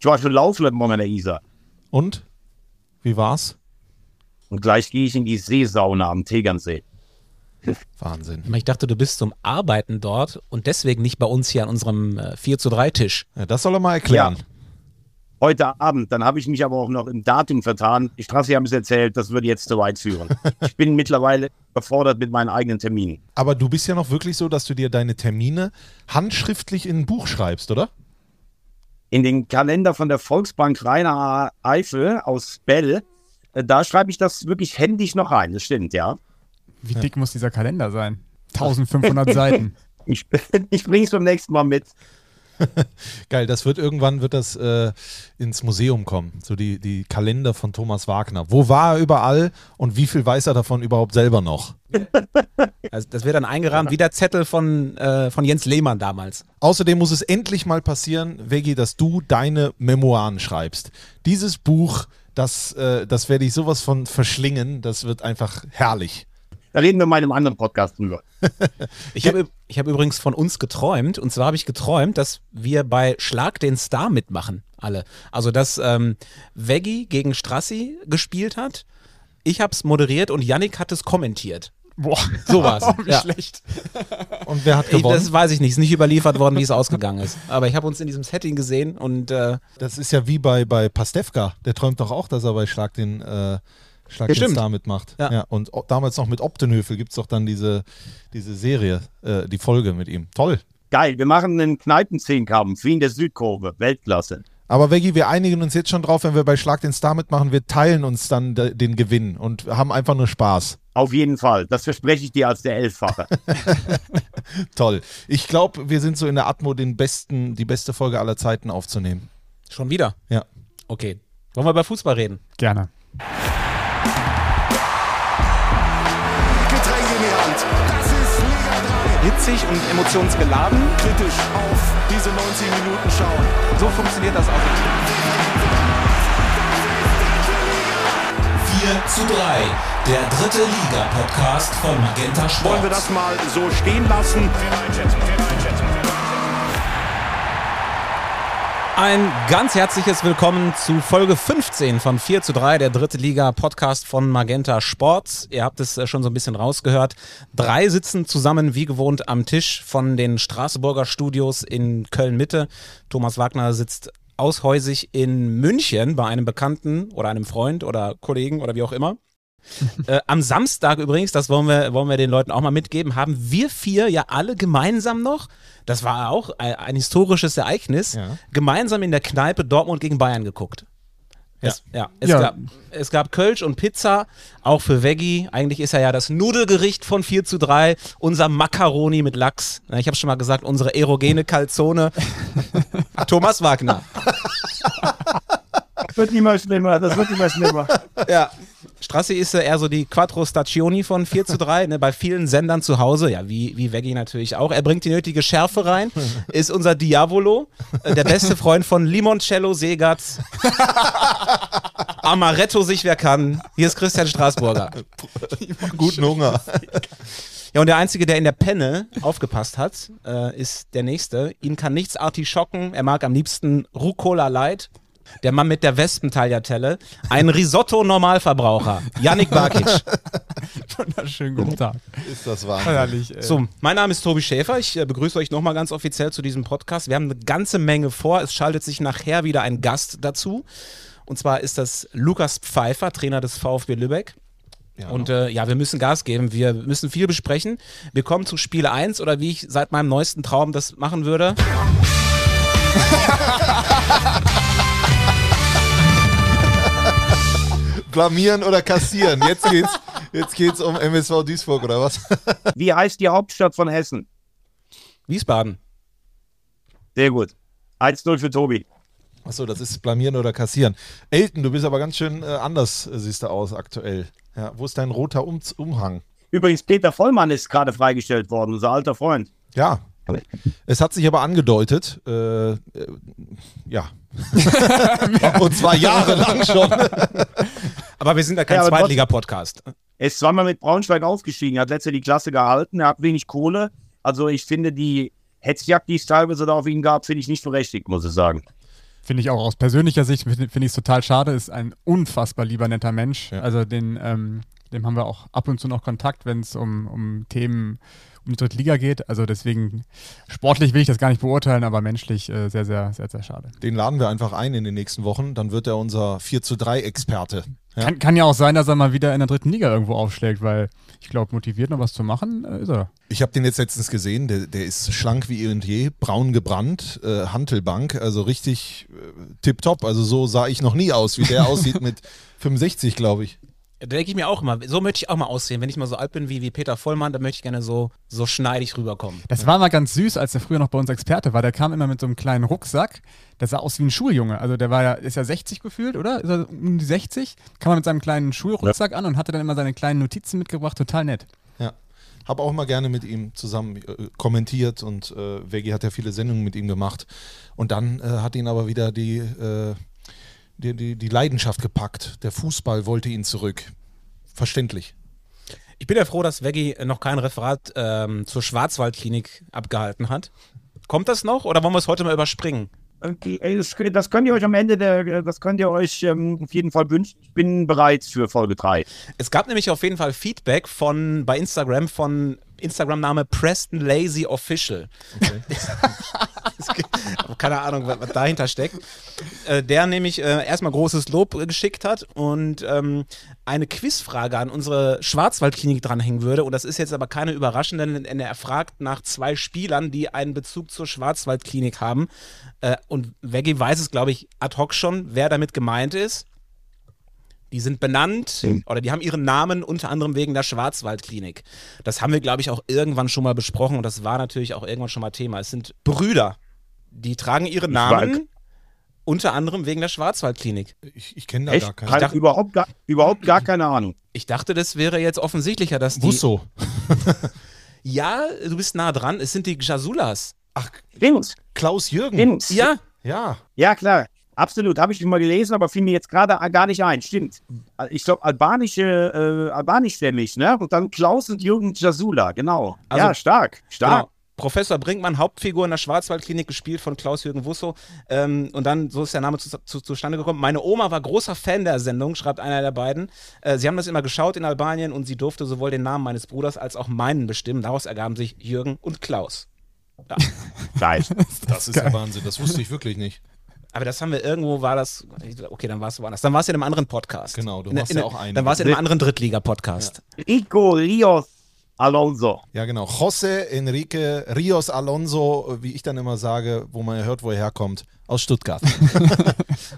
Ich war schon laufen heute Morgen an der Isar. Und? Wie war's? Und gleich gehe ich in die Seesauna am Tegernsee. Wahnsinn. Ich dachte, du bist zum Arbeiten dort und deswegen nicht bei uns hier an unserem äh, 4 zu 3 Tisch. Ja, das soll er mal erklären. Ja. Heute Abend, dann habe ich mich aber auch noch im Datum vertan. Die Straße haben es erzählt, das würde jetzt zu weit führen. Ich bin mittlerweile überfordert mit meinen eigenen Terminen. Aber du bist ja noch wirklich so, dass du dir deine Termine handschriftlich in ein Buch schreibst, oder? In den Kalender von der Volksbank Rainer Eifel aus Bell, äh, da schreibe ich das wirklich händisch noch rein. Das stimmt, ja. Wie dick muss dieser Kalender sein? 1500 Seiten. Ich, ich bringe es beim nächsten Mal mit. Geil, das wird irgendwann wird das äh, ins Museum kommen. So die, die Kalender von Thomas Wagner. Wo war er überall und wie viel weiß er davon überhaupt selber noch? Also das wird dann eingerahmt wie der Zettel von, äh, von Jens Lehmann damals. Außerdem muss es endlich mal passieren, Veggie, dass du deine Memoiren schreibst. Dieses Buch, das, äh, das werde ich sowas von verschlingen. Das wird einfach herrlich. Da reden wir mal in einem anderen Podcast drüber. Ich habe ich hab übrigens von uns geträumt. Und zwar habe ich geträumt, dass wir bei Schlag den Star mitmachen. Alle. Also, dass ähm, Veggie gegen Strassi gespielt hat. Ich habe es moderiert und Yannick hat es kommentiert. Boah, So war's. Oh, wie Ja. schlecht. Und wer hat Ich, gewonnen? das weiß ich nicht, ist nicht überliefert worden, wie es ausgegangen ist. Aber ich habe uns in diesem Setting gesehen und äh, Das ist ja wie bei, bei Pastewka. Der träumt doch auch, dass er bei Schlag den, äh, Schlag Ja. Star mitmacht. Ja. Und o- damals noch mit Optenhöfel gibt es doch dann diese, diese Serie, äh, die Folge mit ihm. Toll. Geil, wir machen einen Kneipenzehnkampf wie in der Südkurve. Weltklasse. Aber Veggie, wir einigen uns jetzt schon drauf, wenn wir bei Schlag den Star mitmachen, wir teilen uns dann de den Gewinn und haben einfach nur Spaß. Auf jeden Fall. Das verspreche ich dir als der Elffache. Toll. Ich glaube, wir sind so in der Atmo, den besten, die beste Folge aller Zeiten aufzunehmen. schon wieder. Ja. Okay. Wollen wir über Fußball reden? Gerne. Getränk in die Hand. Das ist Liga Hitzig und emotionsgeladen. 3. Kritisch auf diese 90 Minuten schauen. So funktioniert das auch. 4 zu 3, der dritte Liga-Podcast von Magenta Sport. Wollen wir das mal so stehen lassen? Ein ganz herzliches Willkommen zu Folge 15 von 4 zu 3, der dritte Liga Podcast von Magenta Sport. Ihr habt es äh, schon so ein bisschen rausgehört. Drei sitzen zusammen wie gewohnt am Tisch von den Straßburger Studios in Köln-Mitte. Thomas Wagner sitzt aushäusig in München bei einem Bekannten oder einem Freund oder Kollegen oder wie auch immer. Äh, am Samstag übrigens, das wollen wir, wollen wir den Leuten auch mal mitgeben, haben wir vier ja alle gemeinsam noch, das war auch ein, ein historisches Ereignis, Ja. gemeinsam in der Kneipe Dortmund gegen Bayern geguckt. Es, ja, es, Ja. Gab, es gab Kölsch und Pizza, auch für Veggie. Eigentlich ist er ja das Nudelgericht von 4 zu 3, unser Macaroni mit Lachs. Ich habe schon mal gesagt, unsere erogene Calzone. Thomas Wagner. Das wird immer schlimmer, das wird immer schlimmer. Ja. Strassi ist äh, eher so die Quattro Stagioni von 4 zu 3, ne, bei vielen Sendern zu Hause, ja, wie, wie Veggie natürlich auch. Er bringt die nötige Schärfe rein, ist unser Diavolo, äh, der beste Freund von Limoncello Segatz. Amaretto sich wer kann. Hier ist Christian Straßburger. Guten Hunger. Ja, und der Einzige, der in der Penne aufgepasst hat, äh, ist der Nächste. Ihn kann nichts Artischocken. Er mag am liebsten Rucola Light. Der Mann mit der Wespentagliatelle. Ein Risotto-Normalverbraucher. Yannick Barkic. Wunderschönen guten Tag. Ist das wahr? Herrlich. Ey. So, mein Name ist Tobi Schäfer. Ich äh, begrüße euch nochmal ganz offiziell zu diesem Podcast. Wir haben eine ganze Menge vor. Es schaltet sich nachher wieder ein Gast dazu. Und zwar ist das Lukas Pfeiffer, Trainer des VfB Lübeck. Und äh, ja, wir müssen Gas geben. Wir müssen viel besprechen. Wir kommen zu Spiel 1 oder wie ich seit meinem neuesten Traum das machen würde. Blamieren oder kassieren. Jetzt geht's, jetzt geht's um MSV Duisburg oder was? Wie heißt die Hauptstadt von Hessen? Wiesbaden. Sehr gut. 1-0 für Tobi. Achso, das ist blamieren oder kassieren. Elton, du bist aber ganz schön äh, anders, äh, siehst du aus aktuell. Ja, wo ist dein roter um Umhang? Übrigens, Peter Vollmann ist gerade freigestellt worden, unser alter Freund. Ja. Es hat sich aber angedeutet, äh, äh, ja. Und zwar jahrelang schon. Aber wir sind ja kein Ja, Zweitliga-Podcast. Er ist zweimal mit Braunschweig aufgestiegen, hat letzte die Klasse gehalten, er hat wenig Kohle. Also ich finde die Hetzjagd, die es teilweise da auf ihn gab, finde ich nicht berechtigt, muss ich sagen. Finde ich auch aus persönlicher Sicht, finde find ich es total schade. Ist ein unfassbar lieber, netter Mensch. Ja. Also den, ähm, dem haben wir auch ab und zu noch Kontakt, wenn es um, um Themen um die dritte Liga geht. Also deswegen, sportlich will ich das gar nicht beurteilen, aber menschlich äh, sehr, sehr, sehr, sehr schade. Den laden wir einfach ein in den nächsten Wochen. Dann wird er unser 4 zu 3 Experte. Ja. Kann, kann ja auch sein, dass er mal wieder in der dritten Liga irgendwo aufschlägt, weil ich glaube, motiviert noch was zu machen, äh, ist er. Ich habe den jetzt letztens gesehen, der, der ist schlank wie eh und je, braun gebrannt, äh, Hantelbank, also richtig äh, tipptopp. Also so sah ich noch nie aus, wie der aussieht mit 65, glaube ich. Da denke ich mir auch immer, so möchte ich auch mal aussehen. Wenn ich mal so alt bin wie, wie Peter Vollmann, dann möchte ich gerne so, so schneidig rüberkommen. Das war mal ganz süß, als er früher noch bei uns Experte war. Der kam immer mit so einem kleinen Rucksack. Der sah aus wie ein Schuljunge. Also der war ja, ist ja 60 gefühlt, oder? Ist er um die 60? Kam er mit seinem kleinen Schulrucksack an und hatte dann immer seine kleinen Notizen mitgebracht. Total nett. Ja. Habe auch mal gerne mit ihm zusammen äh, kommentiert und äh, Veggie hat ja viele Sendungen mit ihm gemacht. Und dann äh, hat ihn aber wieder die, äh, die, die, die Leidenschaft gepackt. Der Fußball wollte ihn zurück. Verständlich. Ich bin ja froh, dass Veggie noch kein Referat ähm, zur Schwarzwaldklinik abgehalten hat. Kommt das noch oder wollen wir es heute mal überspringen? Ey, Das, das könnt ihr euch am Ende der, das könnt ihr euch ähm, auf jeden Fall wünschen. Ich bin bereit für Folge 3. Es gab nämlich auf jeden Fall Feedback von bei Instagram von Instagram-Name Preston Lazy Official. Gibt- Keine Ahnung, was, was dahinter steckt. Äh, der nämlich äh, erstmal großes Lob geschickt hat und ähm, eine Quizfrage an unsere Schwarzwaldklinik dranhängen würde. Und das ist jetzt aber keine überraschende, denn er fragt nach zwei Spielern, die einen Bezug zur Schwarzwaldklinik haben. Äh, und Veggie weiß es, glaube ich, ad hoc schon, wer damit gemeint ist. Die sind benannt oder die haben ihren Namen unter anderem wegen der Schwarzwaldklinik. Das haben wir, glaube ich, auch irgendwann schon mal besprochen und das war natürlich auch irgendwann schon mal Thema. Es sind Brüder, die tragen ihre Namen unter anderem wegen der Schwarzwaldklinik. Ich, ich kenne da Echt? gar keinen. Halt dachte- überhaupt, gar, überhaupt gar keine Ahnung. Ich dachte, das wäre jetzt offensichtlicher, dass die. Busso. Ja, du bist nah dran. Es sind die Jasulas. Ach, Dings, Klaus Jürgen. Dings. Ja, Ja. Ja, klar. Absolut. Habe ich schon mal gelesen, aber fiel mir jetzt gerade gar nicht ein. Stimmt. Ich glaube, albanische, äh, albanischstämmig, ne? Und dann Klaus und Jürgen Jasula, genau. Also- ja, stark. Stark. Genau. Professor Brinkmann, Hauptfigur in der Schwarzwaldklinik, gespielt von Klaus-Jürgen Wusso. Ähm, und dann, so ist der Name zu, zu, zustande gekommen. Meine Oma war großer Fan der Sendung, schreibt einer der beiden. Äh, sie haben das immer geschaut in Albanien und sie durfte sowohl den Namen meines Bruders als auch meinen bestimmen. Daraus ergaben sich Jürgen und Klaus. Geil. Das ist ja Wahnsinn. Das wusste ich wirklich nicht. Aber das haben wir irgendwo, war das, okay, dann war es woanders. Dann war es in einem anderen Podcast. Genau, du In- machst in- ja auch einige. Dann war es in einem anderen Drittliga-Podcast. Rico Rios Alonso. Ja, genau. José Enrique Rios Alonso, wie ich dann immer sage, wo man ja hört, wo er herkommt, aus Stuttgart.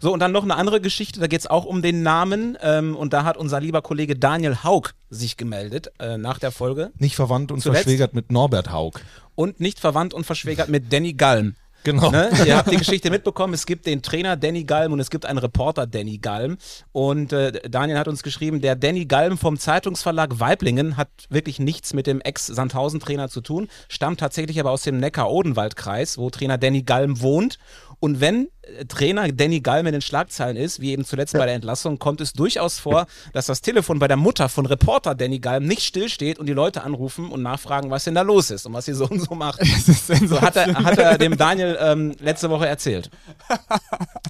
So, und dann noch eine andere Geschichte, da geht es auch um den Namen. Ähm, und da hat unser lieber Kollege Daniel Haug sich gemeldet äh, nach der Folge. Nicht verwandt und Zuletzt- verschwägert mit Norbert Haug. Und nicht verwandt und verschwägert mit Danny Galm. Genau. Ne? Ihr habt die Geschichte mitbekommen, es gibt den Trainer Danny Galm und es gibt einen Reporter Danny Galm. Und äh, Daniel hat uns geschrieben, der Danny Galm vom Zeitungsverlag Weiblingen hat wirklich nichts mit dem Ex-Sandhausen-Trainer zu tun, stammt tatsächlich aber aus dem Neckar-Odenwald-Kreis, wo Trainer Danny Galm wohnt. Und wenn äh, Trainer Danny Galm in den Schlagzeilen ist, wie eben zuletzt bei der Entlassung, kommt es durchaus vor, dass das Telefon bei der Mutter von Reporter Danny Galm nicht stillsteht und die Leute anrufen und nachfragen, was denn da los ist und was sie so und so macht. So hat er, hat er dem Daniel ähm, letzte Woche erzählt.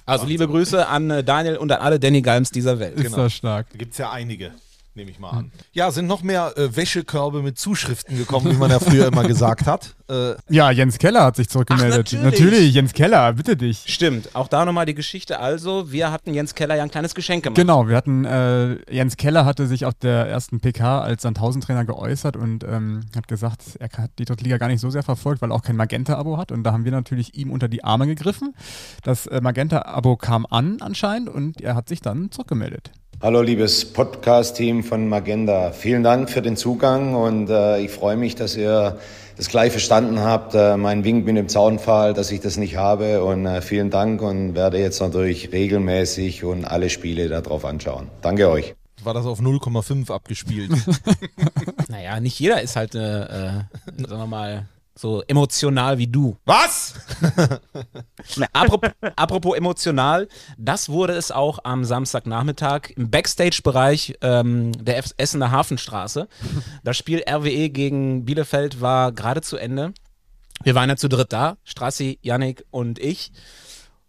Also liebe Grüße an äh, Daniel und an alle Danny Galms dieser Welt. Ist das stark. Da gibt es ja einige, nehme ich mal an. Ja, sind noch mehr äh, Wäschekörbe mit Zuschriften gekommen, wie man ja früher immer gesagt hat. Äh, Ja, Jens Keller hat sich zurückgemeldet. Ach, natürlich. Jens Keller, bitte dich. Stimmt, auch da nochmal die Geschichte. Also, wir hatten Jens Keller ja ein kleines Geschenk gemacht. Genau, wir hatten, äh, Jens Keller hatte sich auf der ersten PK als Sandhausen-Trainer geäußert und ähm, hat gesagt, er hat die Drittliga gar nicht so sehr verfolgt, weil er auch kein Magenta-Abo hat. Und da haben wir natürlich ihm unter die Arme gegriffen. Das äh, Magenta-Abo kam an anscheinend und er hat sich dann zurückgemeldet. Hallo liebes Podcast-Team von Magenda. Vielen Dank für den Zugang und äh, ich freue mich, dass ihr das gleich verstanden habt. Äh, mein Wink mit dem Zaunpfahl, dass ich das nicht habe und äh, vielen Dank und werde jetzt natürlich regelmäßig und alle Spiele darauf anschauen. Danke euch. war das auf 0,5 abgespielt. Naja, nicht jeder ist halt, äh, äh, sagen wir mal, so emotional wie du. Was? Apropos, apropos emotional, das wurde es auch am Samstagnachmittag im Backstage-Bereich ähm, der F Essener Hafenstraße. Das Spiel RWE gegen Bielefeld war gerade zu Ende. Wir waren ja zu dritt da, Strassi, Yannick und ich.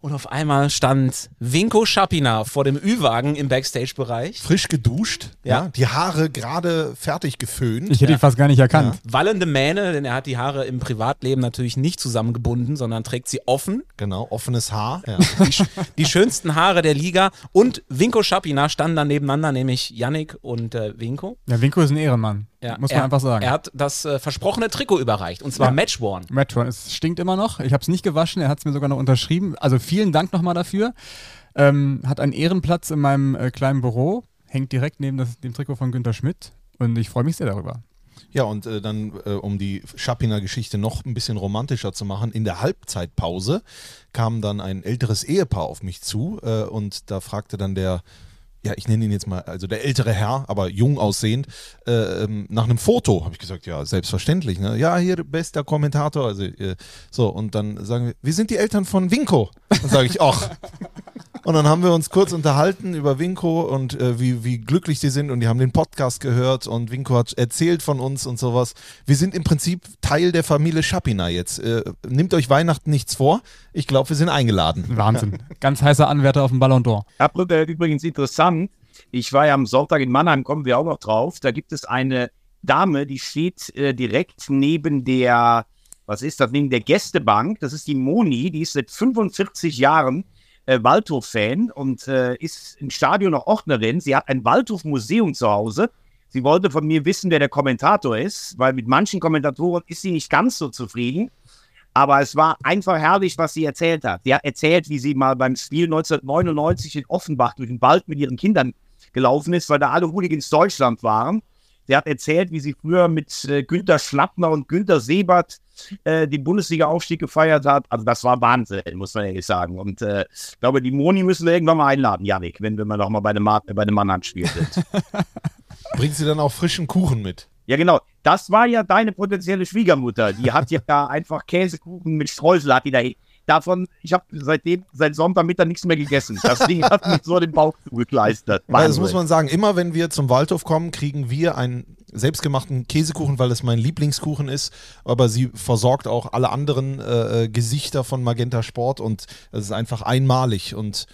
Und auf einmal stand Winko Schapina vor dem Ü-Wagen im Backstage-Bereich. Frisch geduscht, ja. Ja. die Haare gerade fertig geföhnt. Ich hätte ihn fast gar nicht erkannt. Wallende Mähne, denn er hat die Haare im Privatleben natürlich nicht zusammengebunden, sondern trägt sie offen. Genau, offenes Haar. Ja. Die, die schönsten Haare der Liga. Und Winko Schapina standen dann nebeneinander, nämlich Yannick und äh, Winko. Ja, Winko ist ein Ehrenmann. Ja, muss man er, einfach sagen. Er hat das äh, versprochene Trikot überreicht, und zwar Ja. Matchworn. Metron, es stinkt immer noch. Ich habe es nicht gewaschen, er hat es mir sogar noch unterschrieben. Also vielen Dank nochmal dafür. Ähm, hat einen Ehrenplatz in meinem äh, kleinen Büro, hängt direkt neben das, dem Trikot von Günter Schmidt und ich freue mich sehr darüber. Ja, und äh, dann, äh, um die Schapiner-Geschichte noch ein bisschen romantischer zu machen, in der Halbzeitpause kam dann ein älteres Ehepaar auf mich zu äh, und da fragte dann der, ja, ich nenne ihn jetzt mal, also der ältere Herr, aber jung aussehend, äh, ähm, nach einem Foto. Habe ich gesagt, ja, selbstverständlich. Ne? Ja, hier bester Kommentator. Also, äh, so, und dann sagen wir, wir sind die Eltern von Winko. Dann sage ich, ach. Und dann haben wir uns kurz unterhalten über Winko und äh, wie, wie glücklich sie sind und die haben den Podcast gehört und Winko hat erzählt von uns und sowas. Wir sind im Prinzip Teil der Familie Schapina jetzt. Äh, nehmt euch Weihnachten nichts vor. Ich glaube, wir sind eingeladen. Wahnsinn. Ganz heißer Anwärter auf dem Ballon d'Or. Übrigens interessant, ich war ja am Sonntag in Mannheim, kommen wir auch noch drauf. Da gibt es eine Dame, die steht äh, direkt neben der, was ist das, neben der Gästebank. Das ist die Moni, die ist seit 45 Jahren äh, Waldhof-Fan und äh, ist im Stadion noch Ordnerin. Sie hat ein Waldhof-Museum zu Hause. Sie wollte von mir wissen, wer der Kommentator ist, weil mit manchen Kommentatoren ist sie nicht ganz so zufrieden. Aber es war einfach herrlich, was sie erzählt hat. Sie hat erzählt, wie sie mal beim Spiel 1999 in Offenbach durch den Wald mit ihren Kindern gelaufen ist, weil da alle Hooligans Deutschland waren. Sie hat erzählt, wie sie früher mit äh, Günter Schlappner und Günter Sebert äh, den Bundesliga-Aufstieg gefeiert hat. Also das war Wahnsinn, muss man ehrlich sagen. Und äh, ich glaube, die Moni müssen wir irgendwann mal einladen, Janik, wenn wir mal noch mal bei dem, Ma bei dem Mannheim-Spiel sind. Bringt sie dann auch frischen Kuchen mit? Ja, genau. Das war ja deine potenzielle Schwiegermutter. Die hat ja einfach Käsekuchen mit Streusel, hat die da. Davon, ich habe seitdem, seit Sonntagmittag nichts mehr gegessen. Das Ding hat mir so den Bauch zugekleistert. Weil das Wahnsinn. muss man sagen, immer wenn wir zum Waldhof kommen, kriegen wir einen selbstgemachten Käsekuchen, weil es mein Lieblingskuchen ist. Aber sie versorgt auch alle anderen äh, äh, Gesichter von Magenta Sport und es ist einfach einmalig und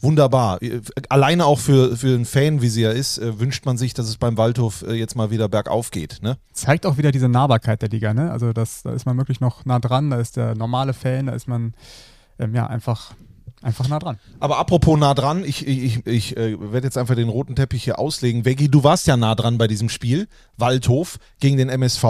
wunderbar. Äh, Alleine auch für, für einen Fan, wie sie ja ist, äh, wünscht man sich, dass es beim Waldhof äh, jetzt mal wieder bergauf geht. Ne? Zeigt auch wieder diese Nahbarkeit der Liga, ne? Also das, da ist man wirklich noch nah dran, da ist der normale Fan, da ist man ähm, ja einfach, einfach nah dran. Aber apropos nah dran, ich, ich, ich äh, werde jetzt einfach den roten Teppich hier auslegen. Veggie, du warst ja nah dran bei diesem Spiel. Waldhof gegen den MSV.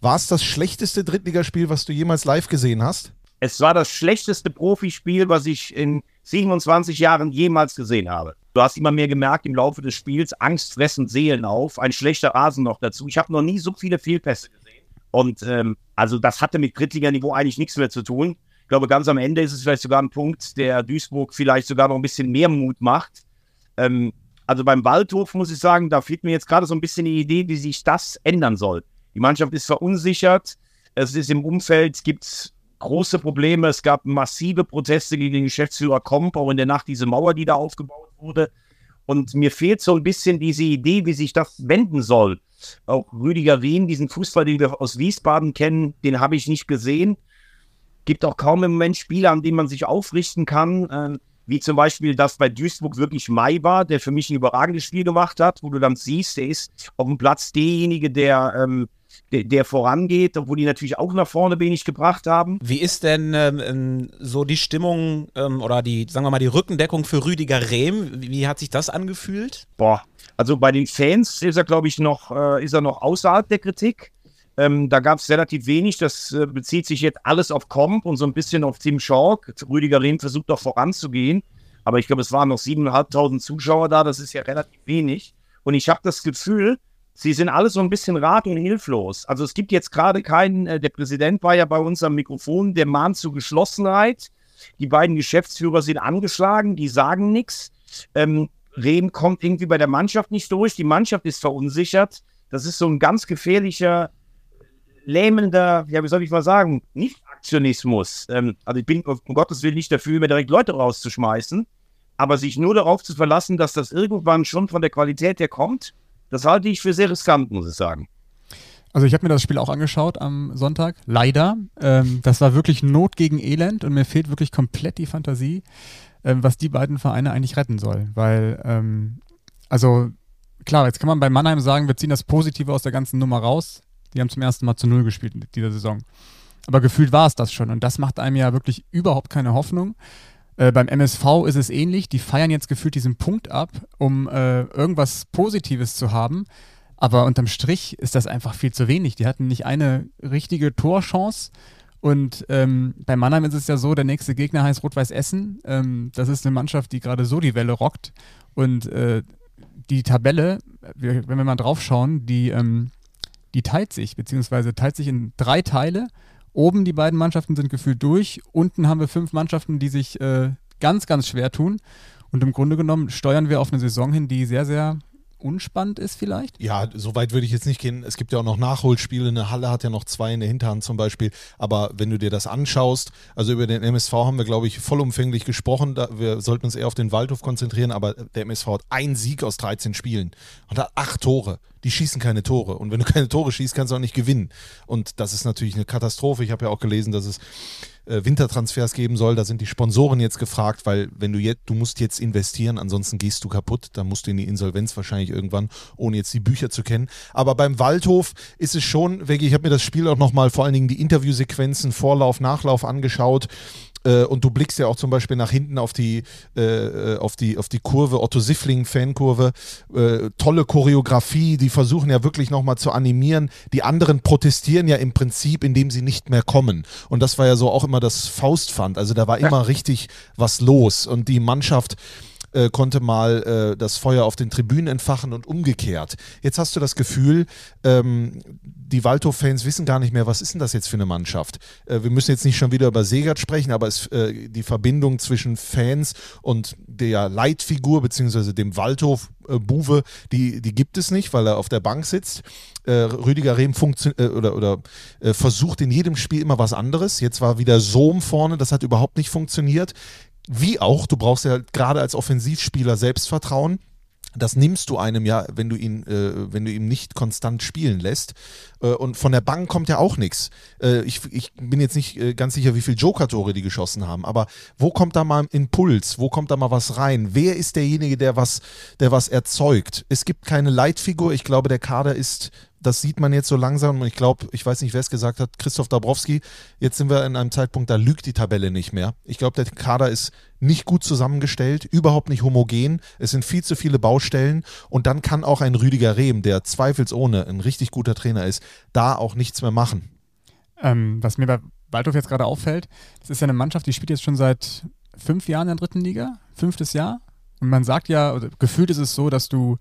War es das schlechteste Drittligaspiel, was du jemals live gesehen hast? Es war das schlechteste Profispiel, was ich in 27 Jahren jemals gesehen habe. Du hast immer mehr gemerkt im Laufe des Spiels, Angst fressen Seelen auf, ein schlechter Rasen noch dazu. Ich habe noch nie so viele Fehlpässe gesehen. Und ähm, also das hatte mit Drittliganiveau eigentlich nichts mehr zu tun. Ich glaube, ganz am Ende ist es vielleicht sogar ein Punkt, der Duisburg vielleicht sogar noch ein bisschen mehr Mut macht. Ähm, also beim Waldhof muss ich sagen, da fehlt mir jetzt gerade so ein bisschen die Idee, wie sich das ändern soll. Die Mannschaft ist verunsichert. Es ist im Umfeld, gibt es große Probleme. Es gab massive Proteste gegen den Geschäftsführer Komp, auch in der Nacht diese Mauer, die da aufgebaut wurde. Und mir fehlt so ein bisschen diese Idee, wie sich das wenden soll. Auch Rüdiger Wien, diesen Fußball, den wir aus Wiesbaden kennen, den habe ich nicht gesehen. Gibt auch kaum im Moment Spieler, an denen man sich aufrichten kann. Ähm, wie zum Beispiel, dass bei Duisburg wirklich Mai war, der für mich ein überragendes Spiel gemacht hat, wo du dann siehst, der ist auf dem Platz derjenige, der, ähm, der, der vorangeht, obwohl die natürlich auch nach vorne wenig gebracht haben. Wie ist denn ähm, ähm, so die Stimmung ähm, oder die, sagen wir mal, die Rückendeckung für Rüdiger Rehm? Wie, hat sich das angefühlt? Boah, also bei den Fans ist er, glaube ich, noch, äh, ist er noch außerhalb der Kritik. Ähm, da gab es relativ wenig. Das äh, bezieht sich jetzt alles auf Comp und so ein bisschen auf Tim Schork. Rüdiger Rehm versucht auch voranzugehen. Aber ich glaube, es waren noch 7.500 Zuschauer da. Das ist ja relativ wenig. Und ich habe das Gefühl, sie sind alle so ein bisschen rat- und hilflos. Also es gibt jetzt gerade keinen, äh, der Präsident war ja bei uns am Mikrofon, der mahnt zu Geschlossenheit. Die beiden Geschäftsführer sind angeschlagen, die sagen nichts. Ähm, Rehm kommt irgendwie bei der Mannschaft nicht durch. Die Mannschaft ist verunsichert. Das ist so ein ganz gefährlicher, lähmender, ja, wie soll ich mal sagen, Nicht-Aktionismus. Ähm, also ich bin um Gottes Willen nicht dafür, immer direkt Leute rauszuschmeißen. Aber sich nur darauf zu verlassen, dass das irgendwann schon von der Qualität her kommt, das halte ich für sehr riskant, muss ich sagen. Also ich habe mir das Spiel auch angeschaut am Sonntag, leider. Ähm, das war wirklich Not gegen Elend und mir fehlt wirklich komplett die Fantasie, ähm, was die beiden Vereine eigentlich retten soll. Weil, ähm, also klar, jetzt kann man bei Mannheim sagen, wir ziehen das Positive aus der ganzen Nummer raus. Die haben zum ersten Mal zu Null gespielt in dieser Saison. Aber gefühlt war es das schon und das macht einem ja wirklich überhaupt keine Hoffnung. Äh, beim MSV ist es ähnlich. Die feiern jetzt gefühlt diesen Punkt ab, um äh, irgendwas Positives zu haben. Aber unterm Strich ist das einfach viel zu wenig. Die hatten nicht eine richtige Torchance. Und ähm, bei Mannheim ist es ja so, der nächste Gegner heißt Rot-Weiß Essen. Ähm, das ist eine Mannschaft, die gerade so die Welle rockt. Und äh, die Tabelle, wenn wir mal drauf schauen, die, ähm, die teilt sich, beziehungsweise teilt sich in drei Teile. Oben die beiden Mannschaften sind gefühlt durch. Unten haben wir fünf Mannschaften, die sich äh, ganz, ganz schwer tun. Und im Grunde genommen steuern wir auf eine Saison hin, die sehr, sehr unspannend ist vielleicht? Ja, so weit würde ich jetzt nicht gehen. Es gibt ja auch noch Nachholspiele. Eine Halle hat ja noch zwei in der Hinterhand zum Beispiel. Aber wenn du dir das anschaust, also über den MSV haben wir, glaube ich, vollumfänglich gesprochen. Wir sollten uns eher auf den Waldhof konzentrieren. Aber der MSV hat einen Sieg aus 13 Spielen und hat acht Tore. Die schießen keine Tore. Und wenn du keine Tore schießt, kannst du auch nicht gewinnen. Und das ist natürlich eine Katastrophe. Ich habe ja auch gelesen, dass es äh, Wintertransfers geben soll. Da sind die Sponsoren jetzt gefragt, weil wenn du jetzt, du musst jetzt investieren, ansonsten gehst du kaputt. Da musst du in die Insolvenz wahrscheinlich irgendwann, ohne jetzt die Bücher zu kennen. Aber beim Waldhof ist es schon, Veggie, ich habe mir das Spiel auch nochmal vor allen Dingen die Interviewsequenzen, Vorlauf, Nachlauf angeschaut. Äh, und du blickst ja auch zum Beispiel nach hinten auf die, äh, auf die, auf die Kurve, Otto Siffling, Fankurve. Äh, tolle Choreografie, die versuchen ja wirklich nochmal zu animieren. Die anderen protestieren ja im Prinzip, indem sie nicht mehr kommen. Und das war ja so auch immer das Faustpfand. Also da war immer richtig was los. Und die Mannschaft äh, konnte mal äh, das Feuer auf den Tribünen entfachen und umgekehrt. Jetzt hast du das Gefühl, ähm, die Waldhof-Fans wissen gar nicht mehr, was ist denn das jetzt für eine Mannschaft? Äh, wir müssen jetzt nicht schon wieder über Segert sprechen, aber es, äh, die Verbindung zwischen Fans und der Leitfigur beziehungsweise dem Waldhof-Buwe, äh, die, die gibt es nicht, weil er auf der Bank sitzt. Äh, Rüdiger Rehm äh, oder, oder äh, versucht in jedem Spiel immer was anderes. Jetzt war wieder Sohm vorne, das hat überhaupt nicht funktioniert. Wie auch, du brauchst ja gerade als Offensivspieler Selbstvertrauen. Das nimmst du einem ja, wenn du ihn, äh, wenn du ihn nicht konstant spielen lässt. Äh, und von der Bank kommt ja auch nichts. Äh, ich, ich bin jetzt nicht äh, ganz sicher, wie viele Joker-Tore die geschossen haben, aber wo kommt da mal ein Impuls? Wo kommt da mal was rein? Wer ist derjenige, der was, der was erzeugt? Es gibt keine Leitfigur. Ich glaube, der Kader ist das sieht man jetzt so langsam und ich glaube, ich weiß nicht, wer es gesagt hat, Christoph Dabrowski, jetzt sind wir in einem Zeitpunkt, da lügt die Tabelle nicht mehr. Ich glaube, der Kader ist nicht gut zusammengestellt, überhaupt nicht homogen, es sind viel zu viele Baustellen und dann kann auch ein Rüdiger Rehm, der zweifelsohne ein richtig guter Trainer ist, da auch nichts mehr machen. Ähm, was mir bei Waldhof jetzt gerade auffällt, das ist ja eine Mannschaft, die spielt jetzt schon seit fünf Jahren in der dritten Liga, fünftes Jahr und man sagt ja, gefühlt ist es so, dass du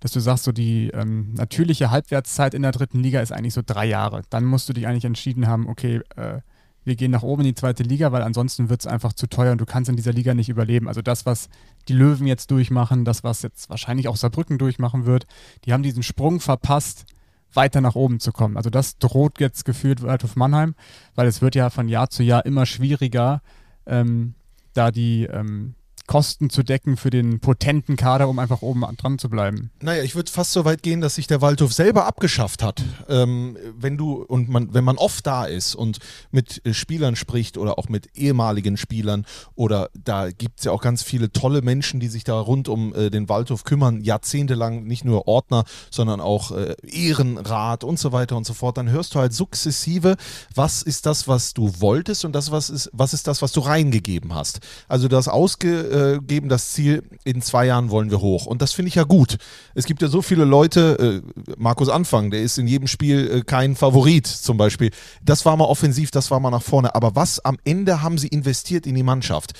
dass du sagst, so die ähm, natürliche Halbwertszeit in der dritten Liga ist eigentlich so drei Jahre. Dann musst du dich eigentlich entschieden haben, okay, äh, wir gehen nach oben in die zweite Liga, weil ansonsten wird es einfach zu teuer und du kannst in dieser Liga nicht überleben. Also das, was die Löwen jetzt durchmachen, das, was jetzt wahrscheinlich auch Saarbrücken durchmachen wird, die haben diesen Sprung verpasst, weiter nach oben zu kommen. Also das droht jetzt gefühlt Waldhof Mannheim, weil es wird ja von Jahr zu Jahr immer schwieriger, ähm, da die ähm, Kosten zu decken für den potenten Kader, um einfach oben dran zu bleiben. Naja, ich würde fast so weit gehen, dass sich der Waldhof selber abgeschafft hat. Ähm, wenn du und man, wenn man oft da ist und mit äh, Spielern spricht oder auch mit ehemaligen Spielern oder da gibt es ja auch ganz viele tolle Menschen, die sich da rund um äh, den Waldhof kümmern, jahrzehntelang nicht nur Ordner, sondern auch äh, Ehrenrat und so weiter und so fort, dann hörst du halt sukzessive, was ist das, was du wolltest und das, was ist, was ist das, was du reingegeben hast. Also das ausge äh, geben das Ziel, in zwei Jahren wollen wir hoch. Und das finde ich ja gut. Es gibt ja so viele Leute, äh, Markus Anfang, der ist in jedem Spiel äh, kein Favorit zum Beispiel. Das war mal offensiv, das war mal nach vorne. Aber was am Ende haben sie investiert in die Mannschaft?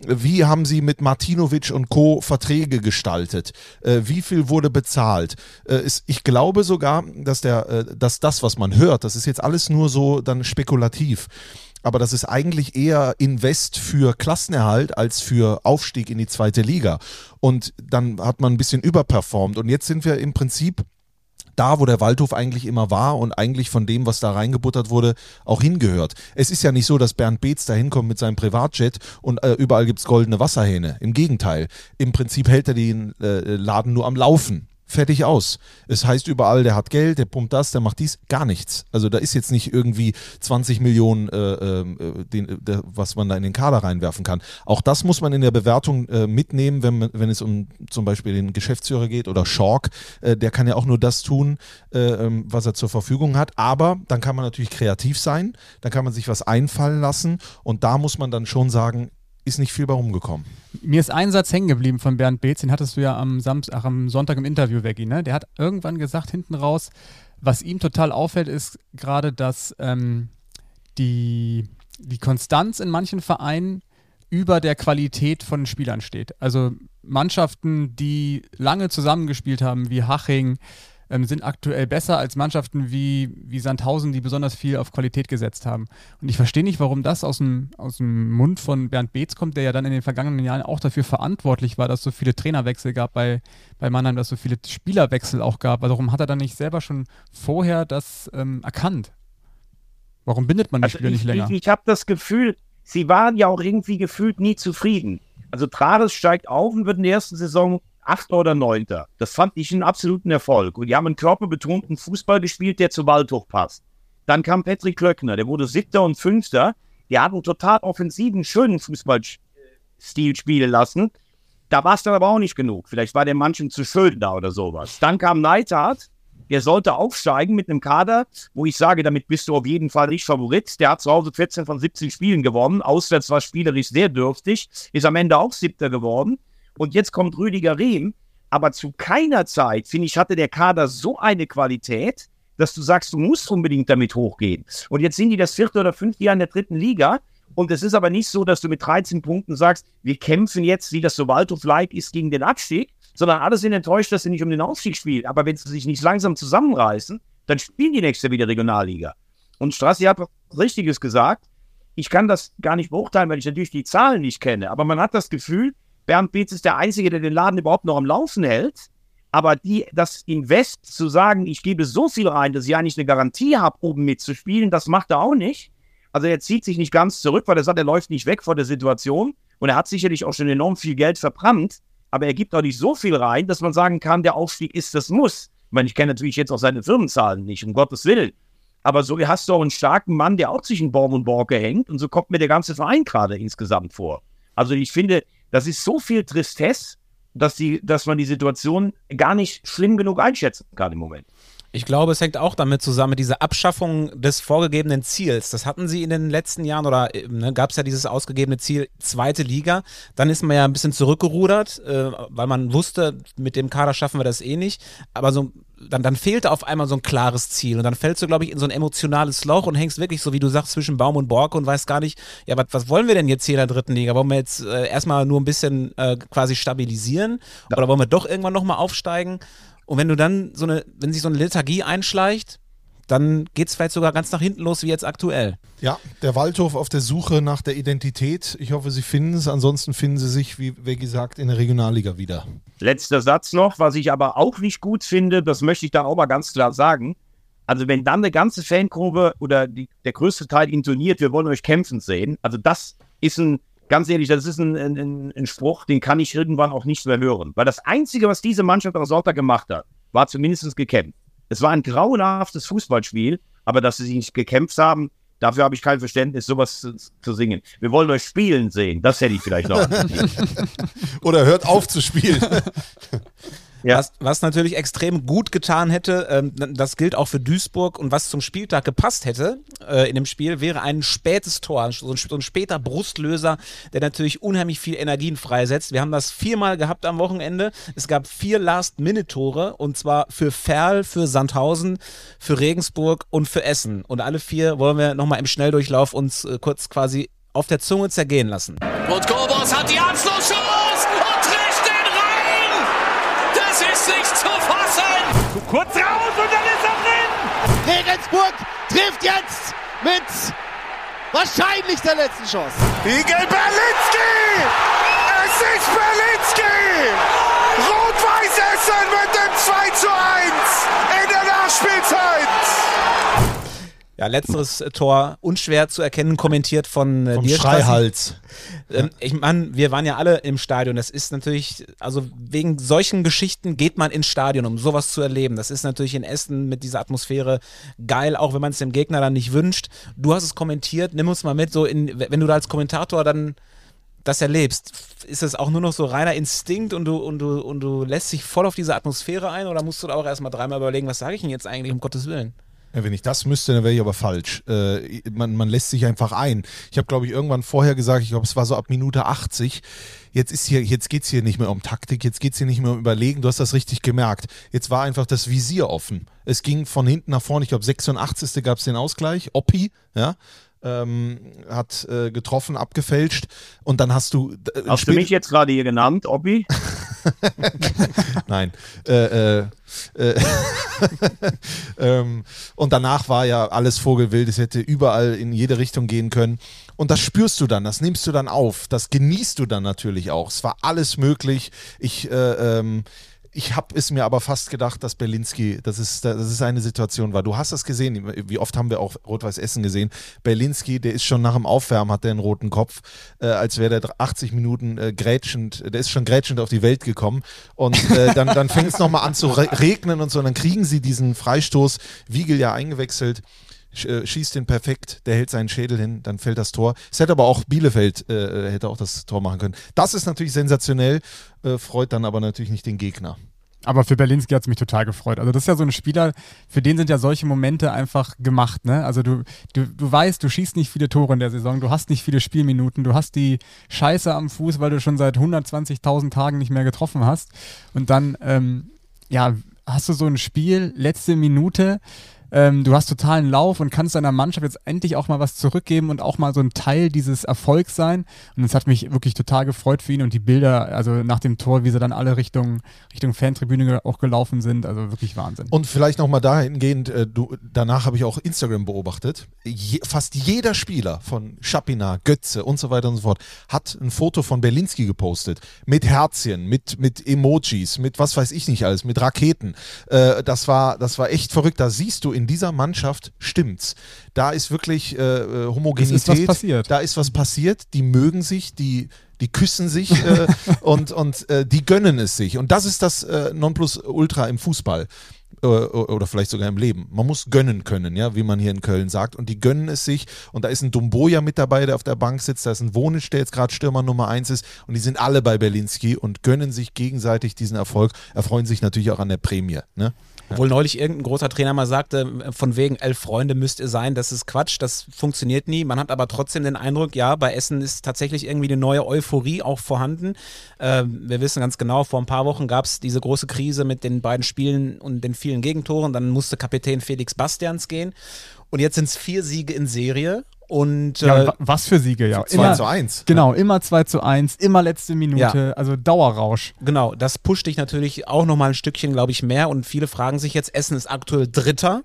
Wie haben Sie mit Martinovic und Co. Verträge gestaltet? Äh, wie viel wurde bezahlt? Äh, ich glaube sogar, dass, der, dass das, was man hört, das ist jetzt alles nur so dann spekulativ aber das ist eigentlich eher Invest für Klassenerhalt als für Aufstieg in die zweite Liga. Und dann hat man ein bisschen überperformt. Und jetzt sind wir im Prinzip da, wo der Waldhof eigentlich immer war und eigentlich von dem, was da reingebuttert wurde, auch hingehört. Es ist ja nicht so, dass Bernd Beetz da hinkommt mit seinem Privatjet und äh, überall gibt es goldene Wasserhähne. Im Gegenteil. Im Prinzip hält er den äh, Laden nur am Laufen fertig aus. Es heißt überall, der hat Geld, der pumpt das, der macht dies, gar nichts. Also da ist jetzt nicht irgendwie 20 Millionen, äh, äh, den, äh, was man da in den Kader reinwerfen kann. Auch das muss man in der Bewertung äh, mitnehmen, wenn, wenn es um zum Beispiel den Geschäftsführer geht oder Schork. Äh, der kann ja auch nur das tun, äh, ähm, was er zur Verfügung hat. Aber dann kann man natürlich kreativ sein, dann kann man sich was einfallen lassen und da muss man dann schon sagen, ist nicht viel bei rumgekommen. Mir ist ein Satz hängen geblieben von Bernd Beetz, den hattest du ja am, Samstag, am Sonntag im Interview, Veggie, ne? Der hat irgendwann gesagt, hinten raus, was ihm total auffällt, ist gerade, dass ähm, die, die Konstanz in manchen Vereinen über der Qualität von Spielern steht. Also Mannschaften, die lange zusammengespielt haben, wie Haching, ähm, sind aktuell besser als Mannschaften wie, wie Sandhausen, die besonders viel auf Qualität gesetzt haben. Und ich verstehe nicht, warum das aus dem, aus dem Mund von Bernd Beetz kommt, der ja dann in den vergangenen Jahren auch dafür verantwortlich war, dass es so viele Trainerwechsel gab bei, bei Mannheim, dass es so viele Spielerwechsel auch gab. Warum hat er dann nicht selber schon vorher das ähm, erkannt? Warum bindet man die Also Spieler nicht ich, länger? Ich, ich habe das Gefühl, sie waren ja auch irgendwie gefühlt nie zufrieden. Also Trares steigt auf und wird in der ersten Saison Achter oder Neunter. Das fand ich einen absoluten Erfolg. Und die haben einen körperbetonten Fußball gespielt, der zu Waldhoch passt. Dann kam Patrick Klöckner, der wurde Siebter und Fünfter. Der hat einen total offensiven, schönen Fußballstil spielen lassen. Da war es dann aber auch nicht genug. Vielleicht war der manchen zu schön da oder sowas. Dann kam Neidhardt, der sollte aufsteigen mit einem Kader, wo ich sage, damit bist du auf jeden Fall nicht Favorit. Der hat zu Hause 14 von 17 Spielen gewonnen. Auswärts war spielerisch sehr dürftig. Ist am Ende auch Siebter geworden. Und jetzt kommt Rüdiger Rehm. Aber zu keiner Zeit, finde ich, hatte der Kader so eine Qualität, dass du sagst, du musst unbedingt damit hochgehen. Und jetzt sind die das vierte oder fünfte Jahr in der dritten Liga. Und es ist aber nicht so, dass du mit 13 Punkten sagst, wir kämpfen jetzt, wie das so Waldhof-like ist, gegen den Abstieg, sondern alle sind enttäuscht, dass sie nicht um den Aufstieg spielen. Aber wenn sie sich nicht langsam zusammenreißen, dann spielen die nächste wieder Regionalliga. Und Strassi hat Richtiges gesagt. Ich kann das gar nicht beurteilen, weil ich natürlich die Zahlen nicht kenne. Aber man hat das Gefühl, Bernd Beetz ist der Einzige, der den Laden überhaupt noch am Laufen hält. Aber die, das Invest zu sagen, ich gebe so viel rein, dass ich eigentlich eine Garantie habe, oben mitzuspielen, das macht er auch nicht. Also er zieht sich nicht ganz zurück, weil er sagt, er läuft nicht weg vor der Situation. Und er hat sicherlich auch schon enorm viel Geld verbrannt. Aber er gibt auch nicht so viel rein, dass man sagen kann, der Aufstieg ist das Muss. Ich meine, ich kenne natürlich jetzt auch seine Firmenzahlen nicht, um Gottes Willen. Aber so hast du auch einen starken Mann, der auch zwischen Baum und Borke hängt. Und so kommt mir der ganze Verein gerade insgesamt vor. Also ich finde, das ist so viel Tristesse, dass, die, dass man die Situation gar nicht schlimm genug einschätzen kann im Moment. Ich glaube, es hängt auch damit zusammen, diese Abschaffung des vorgegebenen Ziels. Das hatten sie in den letzten Jahren oder ne, gab es ja dieses ausgegebene Ziel, zweite Liga. Dann ist man ja ein bisschen zurückgerudert, äh, weil man wusste, mit dem Kader schaffen wir das eh nicht. Aber so, dann, dann fehlte auf einmal so ein klares Ziel. Und dann fällst du, glaube ich, in so ein emotionales Loch und hängst wirklich, so wie du sagst, zwischen Baum und Borke und weißt gar nicht, ja, was, was wollen wir denn jetzt hier in der dritten Liga? Wollen wir jetzt äh, erstmal nur ein bisschen äh, quasi stabilisieren? Oder wollen wir doch irgendwann nochmal aufsteigen? Und wenn du dann so eine, wenn sich so eine Lethargie einschleicht, dann geht es vielleicht sogar ganz nach hinten los wie jetzt aktuell. Ja, der Waldhof auf der Suche nach der Identität. Ich hoffe, sie finden es. Ansonsten finden sie sich, wie, wie gesagt, in der Regionalliga wieder. Letzter Satz noch, was ich aber auch nicht gut finde, das möchte ich da auch mal ganz klar sagen. Also wenn dann eine ganze Fankurve oder die, der größte Teil intoniert, wir wollen euch kämpfen sehen, also das ist ein, ganz ehrlich, das ist ein, ein, ein Spruch, den kann ich irgendwann auch nicht mehr hören. Weil das Einzige, was diese Mannschaft am Sonntag gemacht hat, war zumindest gekämpft. Es war ein grauenhaftes Fußballspiel, aber dass sie nicht gekämpft haben, dafür habe ich kein Verständnis, sowas zu, zu singen. Wir wollen euch spielen sehen, das hätte ich vielleicht noch. Oder hört auf zu spielen. Ja. Was, was natürlich extrem gut getan hätte, ähm, das gilt auch für Duisburg und was zum Spieltag gepasst hätte äh, in dem Spiel, wäre ein spätes Tor, so ein, so ein später Brustlöser, der natürlich unheimlich viel Energien freisetzt. Wir haben das viermal gehabt am Wochenende. Es gab vier Last-Minute-Tore und zwar für Ferl, für Sandhausen, für Regensburg und für Essen. Und alle vier wollen wir nochmal im Schnelldurchlauf uns äh, kurz quasi auf der Zunge zergehen lassen. Und Kobos hat die Abschlusschance Kurz raus und dann ist er drin. Regensburg trifft jetzt mit wahrscheinlich der letzten Chance. Igel Berlinski. Es ist Berlinski. Rot-Weiß Essen mit dem 2 zu 1 in der Nachspielzeit. Ja, letzteres äh, Tor unschwer zu erkennen, kommentiert von äh, Vom dir. Schreihals. Ähm, ich meine, wir waren ja alle im Stadion. Das ist natürlich, also wegen solchen Geschichten geht man ins Stadion, um sowas zu erleben. Das ist natürlich in Essen mit dieser Atmosphäre geil, auch wenn man es dem Gegner dann nicht wünscht. Du hast es kommentiert, nimm uns mal mit, so in, wenn du da als Kommentator dann das erlebst, ist es auch nur noch so reiner Instinkt und du, und du, und du lässt dich voll auf diese Atmosphäre ein oder musst du da auch erstmal dreimal überlegen, was sage ich denn jetzt eigentlich, um Gottes Willen? Ja, wenn ich das müsste, dann wäre ich aber falsch. Äh, man, man lässt sich einfach ein. Ich habe, glaube ich, irgendwann vorher gesagt, ich glaube, es war so ab Minute 80. Jetzt ist hier, jetzt hier nicht mehr um Taktik, jetzt geht's hier nicht mehr um Überlegen. Du hast das richtig gemerkt. Jetzt war einfach das Visier offen. Es ging von hinten nach vorne. Ich glaube, 86. gab es den Ausgleich. Oppi, ja. Ähm, hat äh, getroffen, abgefälscht und dann hast du. Äh, Hast du mich jetzt gerade hier genannt, Obbi? Nein. Äh, äh, äh, ähm, und danach war ja alles Vogelwild. Es hätte überall in jede Richtung gehen können. Und das spürst du dann, das nimmst du dann auf, das genießt du dann natürlich auch. Es war alles möglich. Ich, äh, ähm, ich habe es mir aber fast gedacht, dass Berlinski, das ist, das ist eine Situation war. Du hast das gesehen, wie oft haben wir auch Rot-Weiß Essen gesehen. Berlinski, der ist schon nach dem Aufwärmen, hat der einen roten Kopf, äh, als wäre der 80 Minuten äh, grätschend, der ist schon grätschend auf die Welt gekommen. Und äh, dann, dann fängt es nochmal an zu re regnen und so. Und dann kriegen sie diesen Freistoß, Wiegel ja eingewechselt äh, schießt den perfekt, der hält seinen Schädel hin, dann fällt das Tor. Es hätte aber auch Bielefeld äh, hätte auch das Tor machen können. Das ist natürlich sensationell, äh, freut dann aber natürlich nicht den Gegner. Aber für Berlinski hat es mich total gefreut. Also das ist ja so ein Spieler, für den sind ja solche Momente einfach gemacht. Ne? Also du, du, du weißt, du schießt nicht viele Tore in der Saison, du hast nicht viele Spielminuten, du hast die Scheiße am Fuß, weil du schon seit 120.000 Tagen nicht mehr getroffen hast. Und dann, ähm, ja, hast du so ein Spiel, letzte Minute, ähm, du hast totalen Lauf und kannst deiner Mannschaft jetzt endlich auch mal was zurückgeben und auch mal so ein Teil dieses Erfolgs sein. Und es hat mich wirklich total gefreut für ihn und die Bilder, also nach dem Tor, wie sie dann alle Richtung, Richtung Fantribüne auch gelaufen sind, also wirklich Wahnsinn. Und vielleicht nochmal dahingehend, äh, du, danach habe ich auch Instagram beobachtet. Je, fast jeder Spieler von Schapina, Götze und so weiter und so fort hat ein Foto von Berlinski gepostet. Mit Herzchen, mit, mit Emojis, mit was weiß ich nicht alles, mit Raketen. Äh, das, war, das war echt verrückt. Da siehst du, in dieser Mannschaft stimmt's. Da ist wirklich äh, äh, Homogenität. Ist was passiert. Da ist was passiert. Die mögen sich, die die küssen sich äh, und, und äh, die gönnen es sich. Und das ist das äh, Nonplusultra im Fußball äh, oder vielleicht sogar im Leben. Man muss gönnen können, ja, wie man hier in Köln sagt. Und die gönnen es sich. Und da ist ein Dumboja mit dabei, der auf der Bank sitzt. Da ist ein Wonisch, der jetzt gerade Stürmer Nummer eins ist. Und die sind alle bei Berlinski und gönnen sich gegenseitig diesen Erfolg. Erfreuen sich natürlich auch an der Prämie. Ne? Obwohl neulich irgendein großer Trainer mal sagte, von wegen elf Freunde müsst ihr sein, das ist Quatsch, das funktioniert nie. Man hat aber trotzdem den Eindruck, ja, bei Essen ist tatsächlich irgendwie eine neue Euphorie auch vorhanden. Ähm, wir wissen ganz genau, vor ein paar Wochen gab es diese große Krise mit den beiden Spielen und den vielen Gegentoren. Dann musste Kapitän Felix Bastians gehen. Und jetzt sind es vier Siege in Serie. Und ja, äh, und wa- was für Siege, ja. 2 zu 1. Genau, immer 2 zu 1, immer letzte Minute, also Dauerrausch. Genau, das pusht dich natürlich auch nochmal ein Stückchen, glaube ich, mehr. Und viele fragen sich jetzt, Essen ist aktuell Dritter.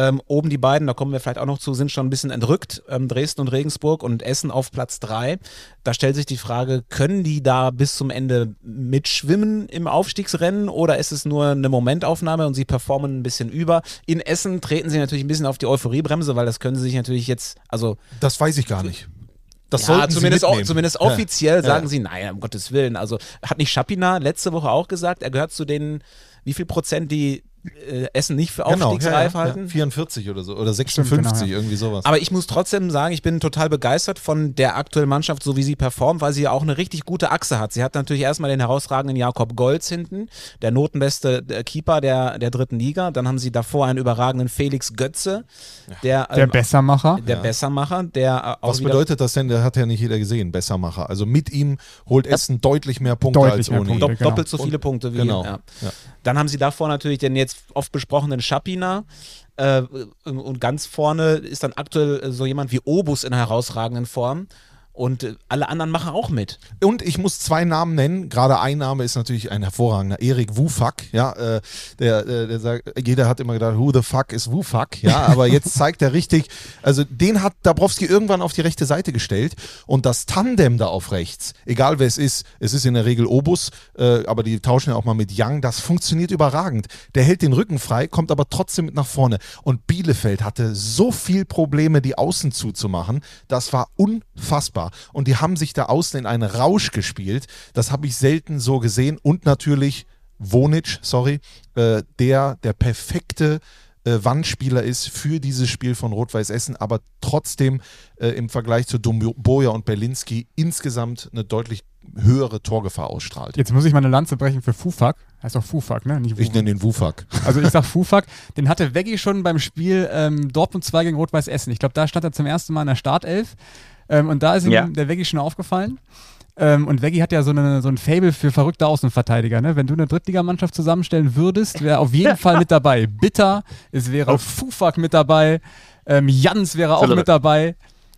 Ähm, oben die beiden, da kommen wir vielleicht auch noch zu, sind schon ein bisschen entrückt. Ähm, Dresden und Regensburg und Essen auf Platz drei. Da stellt sich die Frage, können die da bis zum Ende mitschwimmen im Aufstiegsrennen oder ist es nur eine Momentaufnahme und sie performen ein bisschen über? In Essen treten sie natürlich ein bisschen auf die Euphoriebremse, weil das können sie sich natürlich jetzt, also Das weiß ich gar nicht. Das ja, zumindest, sie au- mitnehmen. zumindest Ja. offiziell sagen Ja. sie, nein, um Gottes Willen. Also hat nicht Schapina letzte Woche auch gesagt, er gehört zu den, wie viel Prozent, die äh, Essen nicht für Genau, aufstiegsreif ja, ja, halten? ja. 44 oder so. Oder 56, genau, ja. irgendwie sowas. Aber ich muss trotzdem sagen, ich bin total begeistert von der aktuellen Mannschaft, so wie sie performt, weil sie ja auch eine richtig gute Achse hat. Sie hat natürlich erstmal den herausragenden Jakob Golz hinten, der notenbeste äh, Keeper der, der dritten Liga. Dann haben sie davor einen überragenden Felix Götze, der, Der ähm, Bessermacher. der Bessermacher, der äh, auch Was bedeutet das denn? Der hat ja nicht jeder gesehen, Bessermacher. Also mit ihm holt Essen deutlich mehr Punkte Deutlich als mehr ohne Punkte. ihn. Genau. doppelt so viele Punkte wie Genau. Ja. Ja. Dann haben sie davor natürlich den jetzt oft besprochenen Schapina. Äh, und ganz vorne ist dann aktuell so jemand wie Obus in herausragenden Form. Und äh, alle anderen machen auch mit. Und ich muss zwei Namen nennen. Gerade ein Name ist natürlich ein hervorragender, Erik Wufak. Ja, äh, der, der, der sagt, jeder hat immer gedacht, who the fuck is Wufak? Ja, aber jetzt zeigt er richtig, also den hat Dabrowski irgendwann auf die rechte Seite gestellt und das Tandem da auf rechts, egal wer es ist, es ist in der Regel Obus, äh, aber die tauschen ja auch mal mit Young, das funktioniert überragend. Der hält den Rücken frei, kommt aber trotzdem mit nach vorne. Und Bielefeld hatte so viel Probleme, die Außen zuzumachen. Das war unfassbar. Und die haben sich da außen in einen Rausch gespielt. Das habe ich selten so gesehen. Und natürlich Wonic, sorry, äh, der der perfekte äh, Wandspieler ist für dieses Spiel von Rot-Weiß Essen, aber trotzdem äh, im Vergleich zu Domboja und Berlinski insgesamt eine deutlich höhere Torgefahr ausstrahlt. Jetzt muss ich mal eine Lanze brechen für Fufak. Heißt doch Fufak, ne? Ich nenne den Wufak. Also ich sag Fufak. Den hatte Veggi schon beim Spiel ähm, Dortmund 2 gegen Rot-Weiß Essen. Ich glaube, da stand er zum ersten Mal in der Startelf. Ähm, und da ist ihm ja. der Veggi schon aufgefallen. Ähm, und Veggi hat ja so, eine, so ein Fable für verrückte Außenverteidiger. Ne? Wenn du eine Drittligamannschaft zusammenstellen würdest, wäre auf jeden Fall mit dabei. Bitter, es wäre oh. Fufak mit dabei. Ähm, Jans wäre auch Absolut. mit dabei.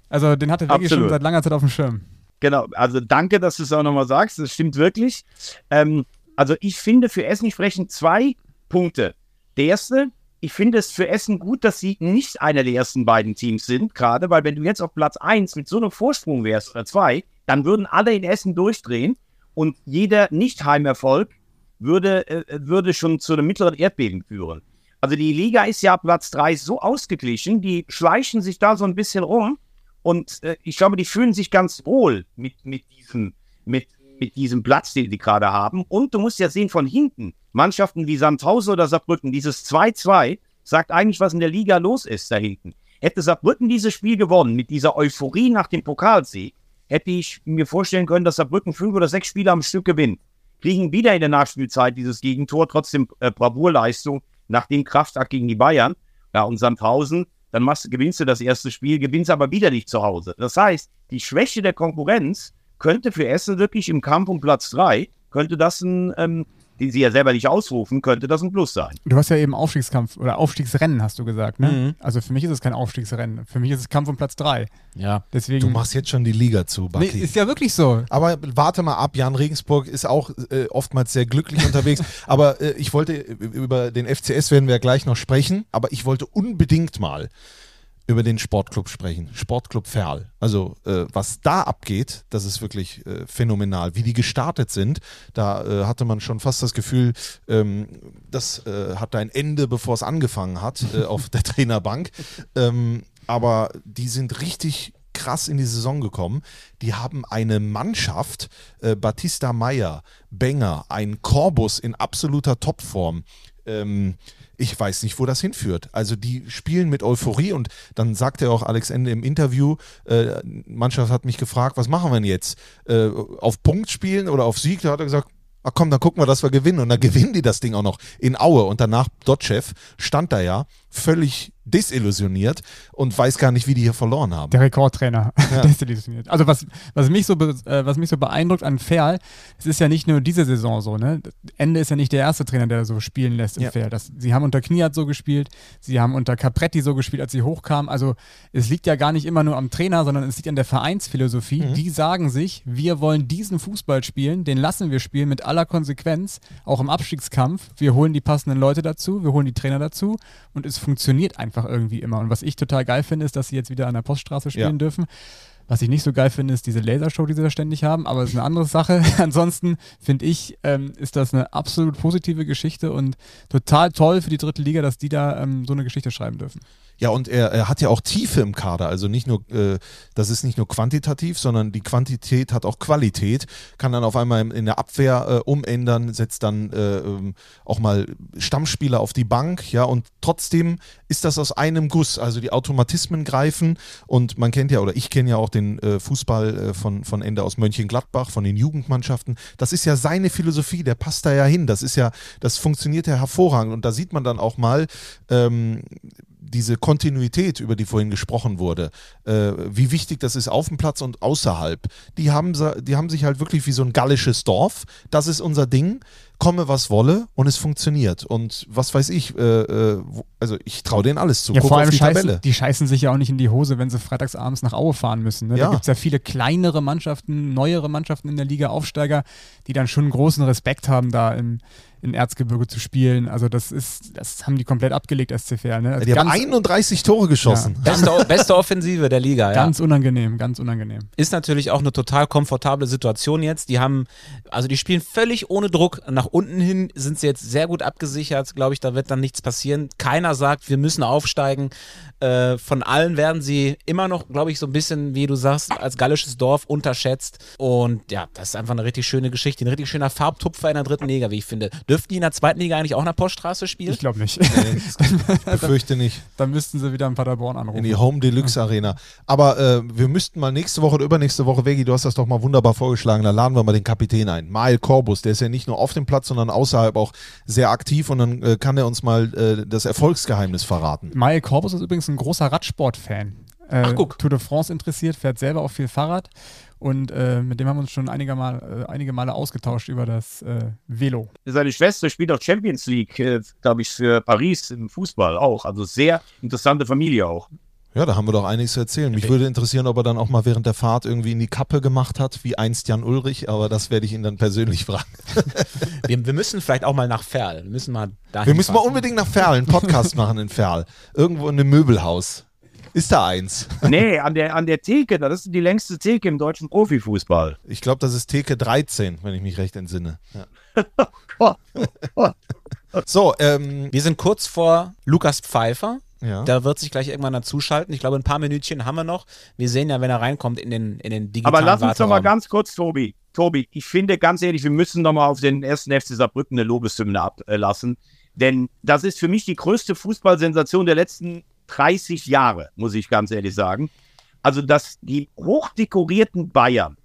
Also den hatte Veggi schon seit langer Zeit auf dem Schirm. Genau, also danke, dass du es auch nochmal sagst. Das stimmt wirklich. Ähm, also ich finde für Essen sprechen zwei Punkte. Der erste, ich finde es für Essen gut, dass sie nicht einer der ersten beiden Teams sind, gerade weil wenn du jetzt auf Platz 1 mit so einem Vorsprung wärst oder zwei, dann würden alle in Essen durchdrehen und jeder Nicht-Heimerfolg würde, äh, würde schon zu einem mittleren Erdbeben führen. Also die Liga ist ja Platz 3 so ausgeglichen, die schleichen sich da so ein bisschen rum und äh, ich glaube, die fühlen sich ganz wohl mit, mit, diesem, mit, mit diesem Platz, den die gerade haben. Und du musst ja sehen, von hinten, Mannschaften wie Sandhausen oder Saarbrücken, dieses 2-2 sagt eigentlich, was in der Liga los ist da hinten. Hätte Saarbrücken dieses Spiel gewonnen, mit dieser Euphorie nach dem Pokalsieg, hätte ich mir vorstellen können, dass Saarbrücken fünf oder sechs Spiele am Stück gewinnt. Kriegen wieder in der Nachspielzeit dieses Gegentor, trotzdem äh, Bravourleistung nach dem Kraftakt gegen die Bayern. Ja, und Sandhausen dann machst, gewinnst du das erste Spiel, gewinnst aber wieder nicht zu Hause. Das heißt, die Schwäche der Konkurrenz könnte für Essen wirklich im Kampf um Platz 3, könnte das ein, ähm, den sie ja selber nicht ausrufen, könnte das ein Plus sein. Du hast ja eben Aufstiegskampf oder Aufstiegsrennen, hast du gesagt, ne? Mhm. Also für mich ist es kein Aufstiegsrennen. Für mich ist es Kampf um Platz 3. Ja. Deswegen, du machst jetzt schon die Liga zu, Bucky. Nee, ist ja wirklich so. Aber warte mal ab, Jan Regensburg ist auch äh, oftmals sehr glücklich unterwegs. Aber äh, ich wollte, über den FCS werden wir ja gleich noch sprechen, aber ich wollte unbedingt mal über den Sportclub sprechen. Sportclub Ferl. Also äh, was da abgeht, das ist wirklich äh, phänomenal. Wie die gestartet sind, da äh, hatte man schon fast das Gefühl, ähm, das äh, hat ein Ende, bevor es angefangen hat äh, auf der Trainerbank. Ähm, aber die sind richtig krass in die Saison gekommen. Die haben eine Mannschaft, äh, Batista Meyer, Benger, ein Corbus in absoluter Topform. Ähm, ich weiß nicht, wo das hinführt. Also die spielen mit Euphorie und dann sagte auch Alex Ende im Interview, äh, Mannschaft hat mich gefragt, was machen wir denn jetzt? Äh, auf Punkt spielen oder auf Sieg? Da hat er gesagt, ach komm, dann gucken wir, dass wir gewinnen. Und dann gewinnen die das Ding auch noch in Aue. Und danach Dotchev stand da ja völlig desillusioniert und weiß gar nicht, wie die hier verloren haben. Der Rekordtrainer ja. desillusioniert. Also was, was, mich so äh, was mich so beeindruckt an Ferl, es ist ja nicht nur diese Saison so, ne? Ende ist ja nicht der erste Trainer, der so spielen lässt im ja. Ferl. Das, sie haben unter Kniat so gespielt, sie haben unter Capretti so gespielt, als sie hochkamen. Also es liegt ja gar nicht immer nur am Trainer, sondern es liegt an der Vereinsphilosophie. Mhm. Die sagen sich, wir wollen diesen Fußball spielen, den lassen wir spielen mit aller Konsequenz, auch im Abstiegskampf. Wir holen die passenden Leute dazu, wir holen die Trainer dazu und es funktioniert einfach irgendwie immer. Und was ich total geil finde, ist, dass sie jetzt wieder an der Poststraße spielen ja. dürfen. Was ich nicht so geil finde, ist diese Lasershow, die sie da ständig haben, aber es ist eine andere Sache. Ansonsten finde ich, ähm, ist das eine absolut positive Geschichte und total toll für die dritte Liga, dass die da ähm, so eine Geschichte schreiben dürfen. Ja, und er, er hat ja auch Tiefe im Kader. Also nicht nur, äh, das ist nicht nur quantitativ, sondern die Quantität hat auch Qualität. Kann dann auf einmal in der Abwehr äh, umändern, setzt dann äh, ähm, auch mal Stammspieler auf die Bank. Ja, und trotzdem ist das aus einem Guss. Also die Automatismen greifen. Und man kennt ja, oder ich kenne ja auch den äh, Fußball äh, von, von Ende aus Mönchengladbach, von den Jugendmannschaften. Das ist ja seine Philosophie. Der passt da ja hin. Das ist ja, das funktioniert ja hervorragend. Und da sieht man dann auch mal, ähm, diese Kontinuität, über die vorhin gesprochen wurde, äh, wie wichtig das ist auf dem Platz und außerhalb, die haben, die haben sich halt wirklich wie so ein gallisches Dorf, das ist unser Ding, komme was wolle und es funktioniert. Und was weiß ich, äh, äh, also ich traue denen alles zu. Ja, Guck vor auf allem die scheißen, Tabelle. die scheißen sich ja auch nicht in die Hose, wenn sie freitagsabends nach Aue fahren müssen. Ne? Ja. Da gibt es ja viele kleinere Mannschaften, neuere Mannschaften in der Liga, Aufsteiger, die dann schon großen Respekt haben, da im, in Erzgebirge zu spielen. Also das ist, das haben die komplett abgelegt, SCFR. Ne? Also Die haben ganz, 31 Tore geschossen. Beste, beste Offensive der Liga, ja. ganz unangenehm, ganz unangenehm. Ist natürlich auch eine total komfortable Situation jetzt. Die haben, also die spielen völlig ohne Druck. Nach unten hin sind sie jetzt sehr gut abgesichert. Glaube ich, da wird dann nichts passieren. Keiner sagt, wir müssen aufsteigen. Äh, von allen werden sie immer noch, glaube ich, so ein bisschen, wie du sagst, als gallisches Dorf unterschätzt. Und ja, das ist einfach eine richtig schöne Geschichte. Ein richtig schöner Farbtupfer in der dritten Liga, wie ich finde. Dürften die in der zweiten Liga eigentlich auch in der Poststraße spielen? Ich glaube nicht. Ich befürchte nicht. Dann müssten sie wieder in Paderborn In anrufen. die Home Deluxe Arena. Aber äh, wir müssten mal nächste Woche oder übernächste Woche, Vegi, du hast das doch mal wunderbar vorgeschlagen, da laden wir mal den Kapitän ein. Mael Corbus, der ist ja nicht nur auf dem Platz, sondern außerhalb auch sehr aktiv und dann äh, kann er uns mal äh, das Erfolgsgeheimnis verraten. Mael Corbus ist übrigens ein großer Radsport-Fan. Äh, Ach, guck. Tour de France interessiert, fährt selber auch viel Fahrrad und äh, mit dem haben wir uns schon einige, Mal, äh, einige Male ausgetauscht über das äh, Velo. Seine Schwester spielt auch Champions League, äh, glaube ich, für Paris im Fußball auch. Also sehr interessante Familie auch. Ja, da haben wir doch einiges zu erzählen. Mich würde interessieren, ob er dann auch mal während der Fahrt irgendwie in die Kappe gemacht hat, wie einst Jan Ulrich, aber das werde ich ihn dann persönlich fragen. Wir, wir müssen vielleicht auch mal nach Ferl. Wir müssen mal dahin Wir müssen mal unbedingt nach Ferl einen Podcast machen in Ferl. Irgendwo in einem Möbelhaus. Ist da eins? Nee, an der, an der Theke, das ist die längste Theke im deutschen Profifußball. Ich glaube, das ist Theke 13, wenn ich mich recht entsinne. Ja. So, ähm, Wir sind kurz vor Lukas Pfeiffer. ja. Da wird sich gleich irgendwann dazuschalten. Ich glaube, ein paar Minütchen haben wir noch. Wir sehen ja, wenn er reinkommt in den, in den digitalen Aber lass uns doch mal ganz kurz, Tobi. Tobi, ich finde ganz ehrlich, wir müssen noch mal auf den ersten FC Saarbrücken eine Lobeshymne ablassen. Denn das ist für mich die größte Fußballsensation der letzten 30 Jahre, muss ich ganz ehrlich sagen. Also, dass die hochdekorierten Bayern,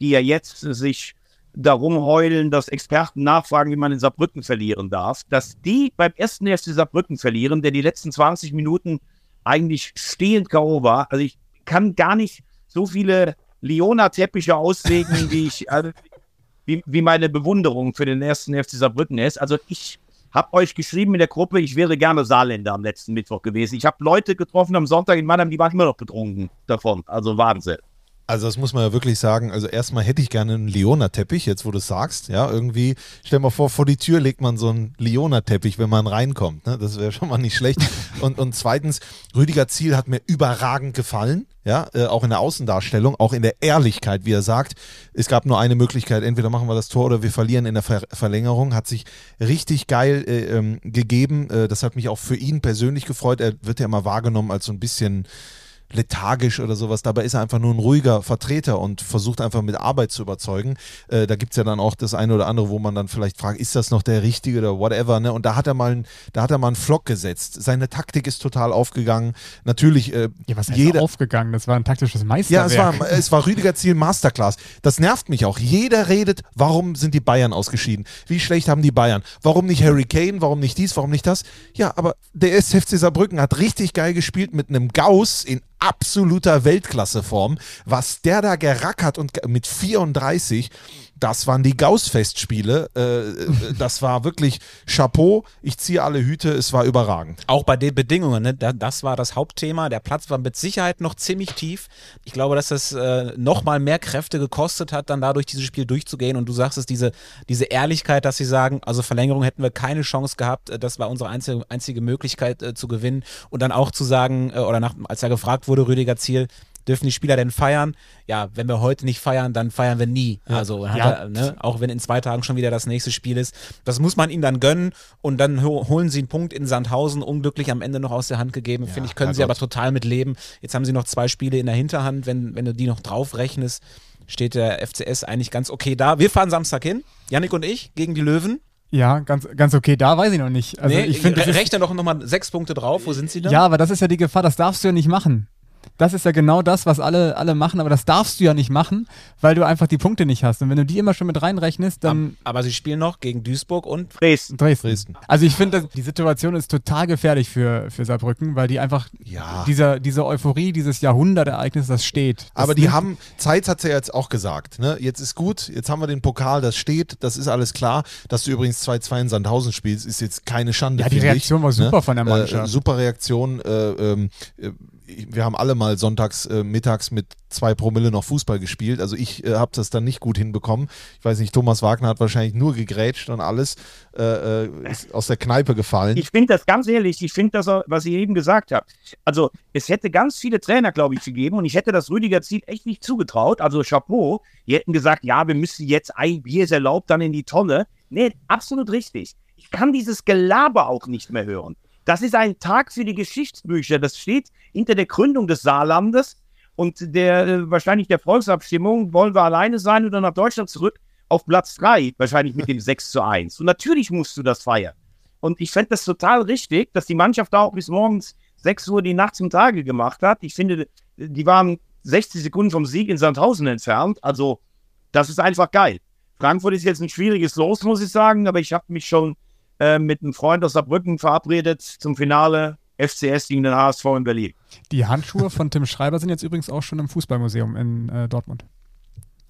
die ja jetzt sich darum heulen, dass Experten nachfragen, wie man in Saarbrücken verlieren darf, dass die beim ersten FC Saarbrücken verlieren, der die letzten 20 Minuten eigentlich stehend K.O. war. Also ich kann gar nicht so viele Leona-Teppiche auslegen, wie ich, also, wie, wie meine Bewunderung für den ersten FC Saarbrücken ist. Also ich habe euch geschrieben in der Gruppe, ich wäre gerne Saarländer am letzten Mittwoch gewesen. Ich habe Leute getroffen am Sonntag in Mannheim, die waren immer noch betrunken davon. Also Wahnsinn. Also das muss man ja wirklich sagen. Also erstmal hätte ich gerne einen Leona-Teppich, jetzt wo du es sagst. Ja, irgendwie, stell mal vor, vor die Tür legt man so einen Leona-Teppich, wenn man reinkommt. Ne? Das wäre schon mal nicht schlecht. Und, und zweitens, Rüdiger Ziel hat mir überragend gefallen. Ja, äh, auch in der Außendarstellung, auch in der Ehrlichkeit, wie er sagt. Es gab nur eine Möglichkeit, entweder machen wir das Tor oder wir verlieren in der Ver Verlängerung. Hat sich richtig geil äh, ähm, gegeben. Äh, das hat mich auch für ihn persönlich gefreut. Er wird ja immer wahrgenommen als so ein bisschen lethargisch oder sowas. Dabei ist er einfach nur ein ruhiger Vertreter und versucht einfach mit Arbeit zu überzeugen. Äh, da gibt es ja dann auch das eine oder andere, wo man dann vielleicht fragt, ist das noch der Richtige oder whatever. Ne? Und da hat er mal, einen- da hat er mal einen Flock gesetzt. Seine Taktik ist total aufgegangen. Natürlich, äh, Ja, was heißt jeder, aufgegangen? Das war ein taktisches ja, Meisterwerk. es war, es war Rüdiger Ziel Masterclass. Das nervt mich auch. Jeder redet, warum sind die Bayern ausgeschieden? Wie schlecht haben die Bayern? Warum nicht Harry Kane? Warum nicht dies? Warum nicht das? Ja, aber der SFC Saarbrücken hat richtig geil gespielt mit einem Gauss in absoluter Weltklasseform. Was der da gerackert und mit 34, das waren die Gauss-Festspiele. Äh, äh, das war wirklich Chapeau. Ich ziehe alle Hüte. Es war überragend. Auch bei den Bedingungen, ne? da, das war das Hauptthema. Der Platz war mit Sicherheit noch ziemlich tief. Ich glaube, dass es äh, nochmal mehr Kräfte gekostet hat, dann dadurch dieses Spiel durchzugehen. Und du sagst es, diese, diese Ehrlichkeit, dass sie sagen, also Verlängerung hätten wir keine Chance gehabt. Äh, Das war unsere einzige, einzige Möglichkeit zu gewinnen. Und dann auch zu sagen, oder nach, als er gefragt wurde, Rüdiger Ziel, dürfen die Spieler denn feiern? Ja, wenn wir heute nicht feiern, dann feiern wir nie. Also, hat Ja. er, ne? auch wenn in zwei Tagen schon wieder das nächste Spiel ist. Das muss man ihnen dann gönnen und dann ho holen sie einen Punkt in Sandhausen, unglücklich am Ende noch aus der Hand gegeben. Finde ich, können sie aber total mit leben. Jetzt haben sie noch zwei Spiele in der Hinterhand. Wenn, wenn du die noch drauf rechnest, steht der FCS eigentlich ganz okay da. Wir fahren Samstag hin, Yannick und ich, gegen die Löwen. Ja, ganz, ganz okay. Da weiß ich noch nicht. Also nee, ich finde, rechne doch nochmal sechs Punkte drauf. Wo sind sie da? ja, aber das ist ja die Gefahr. Das darfst du ja nicht machen. Das ist ja genau das, was alle, alle machen, aber das darfst du ja nicht machen, weil du einfach die Punkte nicht hast. Und wenn du die immer schon mit reinrechnest, dann. Aber sie spielen noch gegen Duisburg und Dresden. Dresden. Dresden. Also ich finde, die Situation ist total gefährlich für, für Saarbrücken, weil die einfach Ja. dieser, diese Euphorie, dieses Jahrhundertereignis, das steht. Das Aber die haben, Zeitz hat ja jetzt auch gesagt, ne? jetzt ist gut, jetzt haben wir den Pokal, das steht, das ist alles klar. Dass du übrigens 2-2 in Sandhausen spielst, ist jetzt keine Schande. Ja, die finde ich, Reaktion war super von der Mannschaft. Äh, super Reaktion. Äh, ähm, äh, wir haben alle mal sonntags, äh, mittags mit zwei Promille noch Fußball gespielt. Also ich äh, habe das dann nicht gut hinbekommen. Ich weiß nicht, Thomas Wagner hat wahrscheinlich nur gegrätscht und alles äh, äh, ist aus der Kneipe gefallen. Ich finde das ganz ehrlich, ich finde das, was ihr eben gesagt habt. Also, es hätte ganz viele Trainer, glaube ich, gegeben und ich hätte das Rüdiger Ziel echt nicht zugetraut. Also, Chapeau. Die hätten gesagt, ja, wir müssen jetzt ein Bier erlaubt, dann in die Tonne. Nee, absolut richtig. Ich kann dieses Gelaber auch nicht mehr hören. Das ist ein Tag für die Geschichtsbücher. Das steht hinter der Gründung des Saarlandes und der äh, wahrscheinlich der Volksabstimmung, wollen wir alleine sein oder nach Deutschland zurück, auf Platz 3, wahrscheinlich mit dem 6 zu 1. Und natürlich musst du das feiern. Und ich fände das total richtig, dass die Mannschaft da auch bis morgens 6 Uhr die Nacht zum Tage gemacht hat. Ich finde, die waren 60 Sekunden vom Sieg in Sandhausen entfernt. Also, das ist einfach geil. Frankfurt ist jetzt ein schwieriges Los, muss ich sagen, aber ich habe mich schon äh, mit einem Freund aus Saarbrücken verabredet zum Finale FCS gegen den HSV in Berlin. Die Handschuhe von Tim Schreiber sind jetzt übrigens auch schon im Fußballmuseum in äh, Dortmund.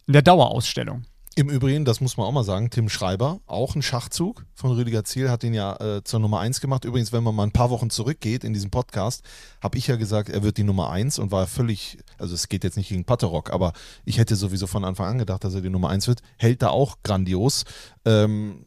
In der Dauerausstellung. Im Übrigen, das muss man auch mal sagen, Tim Schreiber, auch ein Schachzug von Rüdiger Ziel, hat ihn ja äh, zur Nummer 1 gemacht. Übrigens, wenn man mal ein paar Wochen zurückgeht in diesem Podcast, habe ich ja gesagt, er wird die Nummer 1 und war völlig, also es geht jetzt nicht gegen Patterock, aber ich hätte sowieso von Anfang an gedacht, dass er die Nummer 1 wird. Hält da auch grandios. Ähm,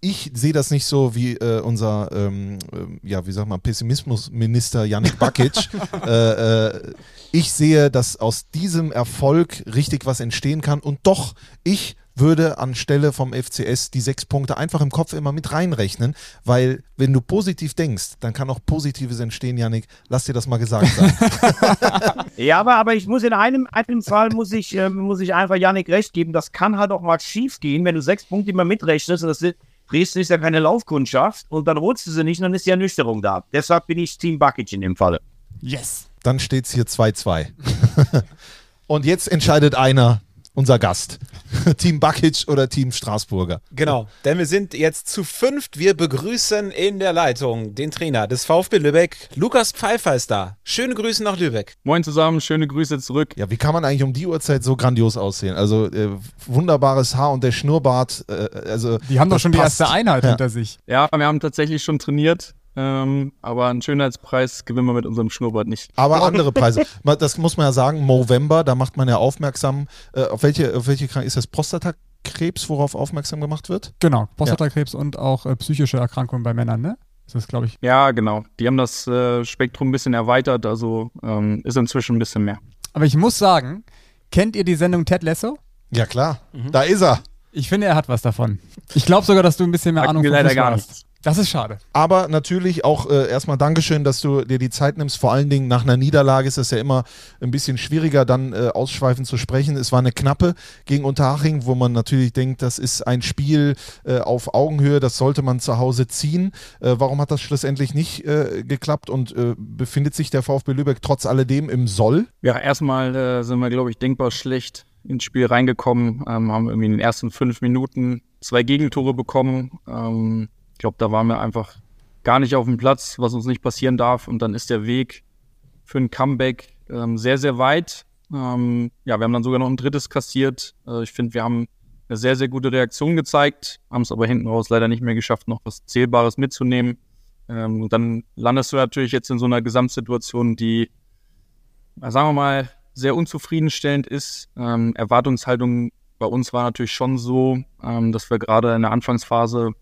ich sehe das nicht so wie äh, unser, ähm, ähm, ja, wie sag mal, Pessimismusminister Yannick Bakic. äh, äh, ich sehe, dass aus diesem Erfolg richtig was entstehen kann und doch, ich würde anstelle vom FCS die sechs Punkte einfach im Kopf immer mit reinrechnen, weil wenn du positiv denkst, dann kann auch Positives entstehen, Yannick. Lass dir das mal gesagt sein. Ja, aber, aber ich muss in einem, einem Fall muss ich, ähm, muss ich einfach Yannick recht geben. Das kann halt auch mal schief gehen, wenn du sechs Punkte immer mitrechnest. Und das ist, Dresden ist ja keine Laufkundschaft und dann holst du sie nicht und dann ist die Ernüchterung da. Deshalb bin ich Team Bakic in dem Falle. Yes. dann steht es hier 2-2. und jetzt entscheidet einer, unser Gast. Team Bakic oder Team Straßburger. Genau, denn wir sind jetzt zu fünft. Wir begrüßen in der Leitung den Trainer des VfB Lübeck. Lukas Pfeiffer ist da. Schöne Grüße nach Lübeck. Moin zusammen, schöne Grüße zurück. Ja, wie kann man eigentlich um die Uhrzeit so grandios aussehen? Also äh, wunderbares Haar und der Schnurrbart. Äh, also Die haben doch schon die passt. erste Einheit Ja. hinter sich. Ja, wir haben tatsächlich schon trainiert, ähm, aber einen Schönheitspreis gewinnen wir mit unserem Schnurrbart nicht. Aber andere Preise. Das muss man ja sagen. Movember, da macht man ja aufmerksam. Äh, auf welche, auf welche Krankheit ist das Prostatakrebs, worauf aufmerksam gemacht wird? Genau, Prostatakrebs und auch äh, psychische Erkrankungen bei Männern, ne? Das ist, glaube ich. Ja, genau. Die haben das äh, Spektrum ein bisschen erweitert, also ähm, ist inzwischen ein bisschen mehr. Aber ich muss sagen, kennt ihr die Sendung Ted Lasso? Ja, klar. Da ist er. Ich finde, er hat was davon. Ich glaube sogar, dass du ein bisschen mehr Ahnung von leider Fußball gar hast. Das ist schade. Aber natürlich auch äh, erstmal Dankeschön, dass du dir die Zeit nimmst. Vor allen Dingen nach einer Niederlage ist es ja immer ein bisschen schwieriger, dann äh, ausschweifend zu sprechen. Es war eine knappe gegen Unterhaching, wo man natürlich denkt, das ist ein Spiel äh, auf Augenhöhe, das sollte man zu Hause ziehen. Äh, warum hat das schlussendlich nicht äh, geklappt und äh, befindet sich der VfB Lübeck trotz alledem im Soll? Ja, erstmal äh, sind wir, glaube ich, denkbar schlecht ins Spiel reingekommen, ähm, haben irgendwie in den ersten fünf Minuten zwei Gegentore bekommen. Ähm, glaube, da waren wir einfach gar nicht auf dem Platz, was uns nicht passieren darf. Und dann ist der Weg für ein Comeback ähm, sehr, sehr weit. Ähm, ja, wir haben dann sogar noch ein drittes kassiert. Äh, ich finde, wir haben eine sehr, sehr gute Reaktion gezeigt, haben es aber hinten raus leider nicht mehr geschafft, noch was Zählbares mitzunehmen. Ähm, und dann landest du natürlich jetzt in so einer Gesamtsituation, die, sagen wir mal, sehr unzufriedenstellend ist. Ähm, Erwartungshaltung bei uns war natürlich schon so, ähm, dass wir gerade in der Anfangsphase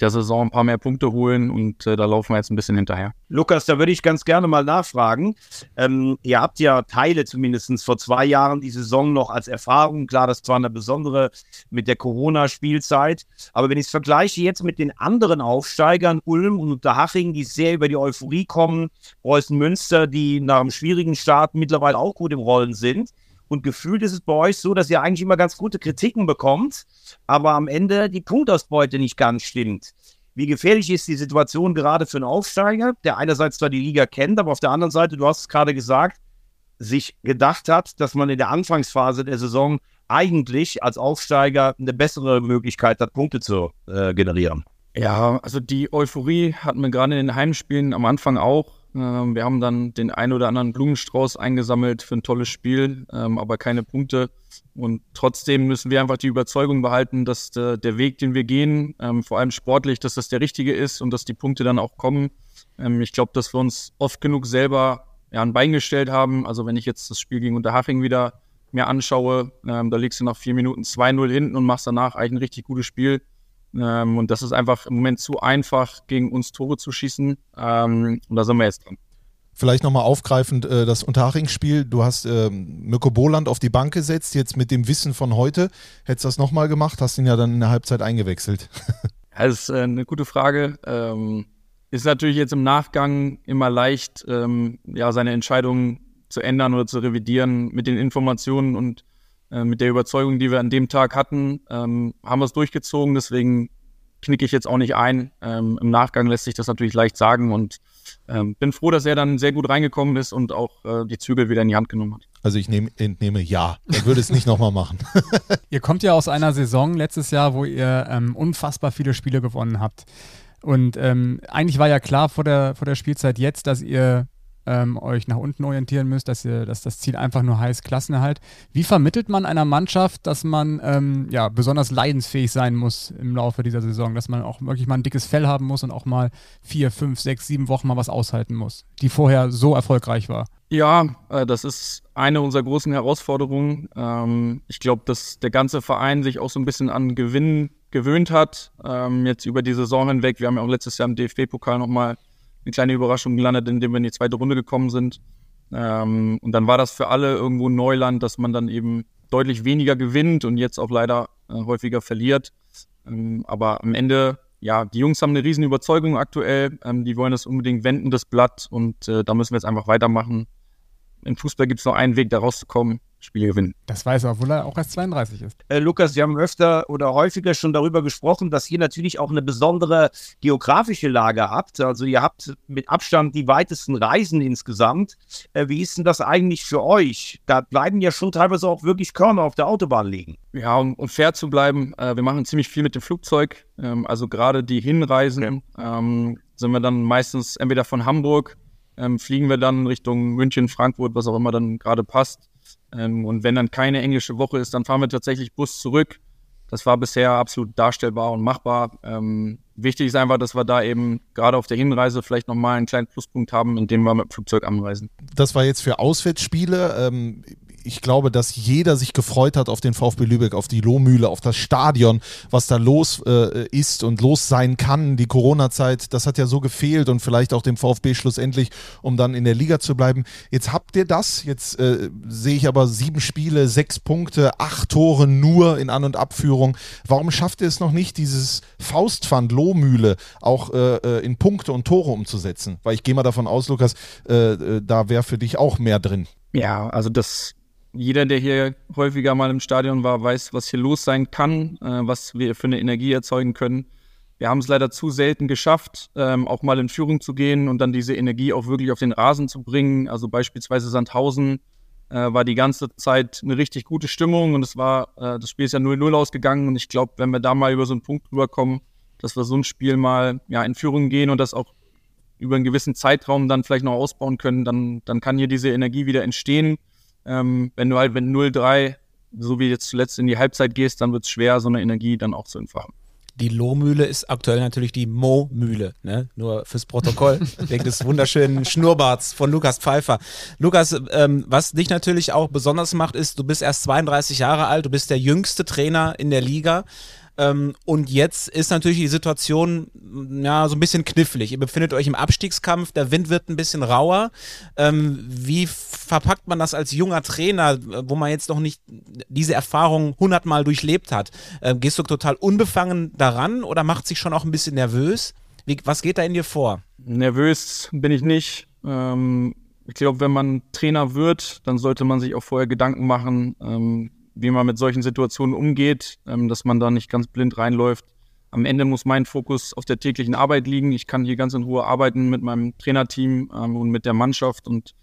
der Saison ein paar mehr Punkte holen und äh, da laufen wir jetzt ein bisschen hinterher. Lukas, da würde ich ganz gerne mal nachfragen. Ähm, ihr habt ja Teile zumindest vor zwei Jahren die Saison noch als Erfahrung. Klar, das war eine besondere mit der Corona-Spielzeit. Aber wenn ich es vergleiche jetzt mit den anderen Aufsteigern, Ulm und Unterhaching, die sehr über die Euphorie kommen, Preußen Münster, die nach einem schwierigen Start mittlerweile auch gut im Rollen sind. Und gefühlt ist es bei euch so, dass ihr eigentlich immer ganz gute Kritiken bekommt, aber am Ende die Punktausbeute nicht ganz stimmt. Wie gefährlich ist die Situation gerade für einen Aufsteiger, der einerseits zwar die Liga kennt, aber auf der anderen Seite, du hast es gerade gesagt, sich gedacht hat, dass man in der Anfangsphase der Saison eigentlich als Aufsteiger eine bessere Möglichkeit hat, Punkte zu äh, generieren. Ja, also die Euphorie hatten wir gerade in den Heimspielen am Anfang auch. Ähm, wir haben dann den ein oder anderen Blumenstrauß eingesammelt für ein tolles Spiel, ähm, aber keine Punkte. Und trotzdem müssen wir einfach die Überzeugung behalten, dass der, Weg, den wir gehen, ähm, vor allem sportlich, dass das der richtige ist und dass die Punkte dann auch kommen. Ich glaube, dass wir uns oft genug selber ein Bein gestellt haben. Also wenn ich jetzt das Spiel gegen Unterhaching wieder mir anschaue, da liegst du nach vier Minuten 2-0 hinten und machst danach eigentlich ein richtig gutes Spiel. Ähm, und das ist einfach im Moment zu einfach, gegen uns Tore zu schießen. Ähm, und da sind wir jetzt dran. Vielleicht nochmal aufgreifend äh, das Unterhaching-Spiel. Du hast ähm, Mirko Boland auf die Bank gesetzt, jetzt mit dem Wissen von heute. Hättest du das nochmal gemacht, hast ihn ja dann in der Halbzeit eingewechselt. das ist äh, eine gute Frage. Ähm, ist natürlich jetzt im Nachgang immer leicht, ähm, ja, seine Entscheidungen zu ändern oder zu revidieren mit den Informationen und äh, mit der Überzeugung, die wir an dem Tag hatten, ähm, haben wir es durchgezogen. Deswegen knicke ich jetzt auch nicht ein. Ähm, Im Nachgang lässt sich das natürlich leicht sagen und ähm, bin froh, dass er dann sehr gut reingekommen ist und auch äh, die Zügel wieder in die Hand genommen hat. Also ich nehm, entnehme ja. Er würde es nicht nochmal machen. ihr kommt ja aus einer Saison letztes Jahr, wo ihr ähm, unfassbar viele Spiele gewonnen habt. Und ähm, eigentlich war ja klar vor der, vor der Spielzeit jetzt, dass ihr ähm, euch nach unten orientieren müsst, dass, ihr, dass das Ziel einfach nur heißt Klassenerhalt. Wie vermittelt man einer Mannschaft, dass man ähm, ja, besonders leidensfähig sein muss im Laufe dieser Saison, dass man auch wirklich mal ein dickes Fell haben muss und auch mal vier, fünf, sechs, sieben Wochen mal was aushalten muss, die vorher so erfolgreich war? Ja, äh, das ist eine unserer großen Herausforderungen. Ähm, ich glaube, dass der ganze Verein sich auch so ein bisschen an Gewinn gewöhnt hat, ähm, jetzt über die Saison hinweg. Wir haben ja auch letztes Jahr im DFB-Pokal nochmal eine kleine Überraschung gelandet, indem wir in die zweite Runde gekommen sind. Ähm, und dann war das für alle irgendwo Neuland, dass man dann eben deutlich weniger gewinnt und jetzt auch leider äh, häufiger verliert. Ähm, aber am Ende, ja, die Jungs haben eine riesen Überzeugung aktuell. Ähm, die wollen das unbedingt wenden, das Blatt. Und äh, da müssen wir jetzt einfach weitermachen. Im Fußball gibt es noch einen Weg, da rauszukommen. Spiele gewinnen. Das weiß er, obwohl er auch erst 32 ist. Äh, Lukas, wir haben öfter oder häufiger schon darüber gesprochen, dass ihr natürlich auch eine besondere geografische Lage habt. Also ihr habt mit Abstand die weitesten Reisen insgesamt. Äh, wie ist denn das eigentlich für euch? Da bleiben ja schon teilweise auch wirklich Körner auf der Autobahn liegen. Ja, um, um fair zu bleiben, äh, wir machen ziemlich viel mit dem Flugzeug. Ähm, also gerade die Hinreisen ähm, sind wir dann meistens entweder von Hamburg, ähm, fliegen wir dann Richtung München, Frankfurt, was auch immer dann gerade passt. Ähm, und wenn dann keine englische Woche ist, dann fahren wir tatsächlich Bus zurück. Das war bisher absolut darstellbar und machbar. Ähm, wichtig ist einfach, dass wir da eben gerade auf der Hinreise vielleicht nochmal einen kleinen Pluspunkt haben, indem wir mit dem Flugzeug anreisen. Das war jetzt für Auswärtsspiele. Ähm, ich glaube, dass jeder sich gefreut hat auf den VfB Lübeck, auf die Lohmühle, auf das Stadion, was da los äh, ist und los sein kann. Die Corona-Zeit, das hat ja so gefehlt und vielleicht auch dem VfB schlussendlich, um dann in der Liga zu bleiben. Jetzt habt ihr das. Jetzt äh, sehe ich aber sieben Spiele, sechs Punkte, acht Tore nur in An- und Abführung. Warum schafft ihr es noch nicht, dieses Faustpfand Lohmühle auch äh, äh in Punkte und Tore umzusetzen? Weil ich gehe mal davon aus, Lukas, äh, äh, da wäre für dich auch mehr drin. Ja, also das jeder, der hier häufiger mal im Stadion war, weiß, was hier los sein kann, äh, was wir für eine Energie erzeugen können. Wir haben es leider zu selten geschafft, ähm, auch mal in Führung zu gehen und dann diese Energie auch wirklich auf den Rasen zu bringen. Also beispielsweise Sandhausen äh, war die ganze Zeit eine richtig gute Stimmung und es war, äh, das Spiel ist ja 0-0 ausgegangen und ich glaube, wenn wir da mal über so einen Punkt rüberkommen, dass wir so ein Spiel mal ja, in Führung gehen und das auch über einen gewissen Zeitraum dann vielleicht noch ausbauen können, dann, dann kann hier diese Energie wieder entstehen. Ähm, wenn du halt mit 0-3, so wie jetzt zuletzt in die Halbzeit gehst, dann wird es schwer, so eine Energie dann auch zu entfachen. Die Lohmühle ist aktuell natürlich die Mo-Mühle, ne? nur fürs Protokoll, wegen des wunderschönen Schnurrbarts von Lukas Pfeiffer. Lukas, ähm, was dich natürlich auch besonders macht, ist, du bist erst 32 Jahre alt, du bist der jüngste Trainer in der Liga. Ähm, und jetzt ist natürlich die Situation ja so ein bisschen knifflig. Ihr befindet euch im Abstiegskampf, der Wind wird ein bisschen rauer. Ähm, wie verpackt man das als junger Trainer, wo man jetzt noch nicht diese Erfahrung hundertmal durchlebt hat? Ähm, gehst du total unbefangen daran oder macht sich schon auch ein bisschen nervös? Wie, was geht da in dir vor? Nervös bin ich nicht. Ähm, ich glaube, wenn man Trainer wird, dann sollte man sich auch vorher Gedanken machen, ähm, wie man mit solchen Situationen umgeht, ähm, dass man da nicht ganz blind reinläuft. Am Ende muss mein Fokus auf der täglichen Arbeit liegen. Ich kann hier ganz in Ruhe arbeiten mit meinem Trainerteam ähm, und mit der Mannschaft und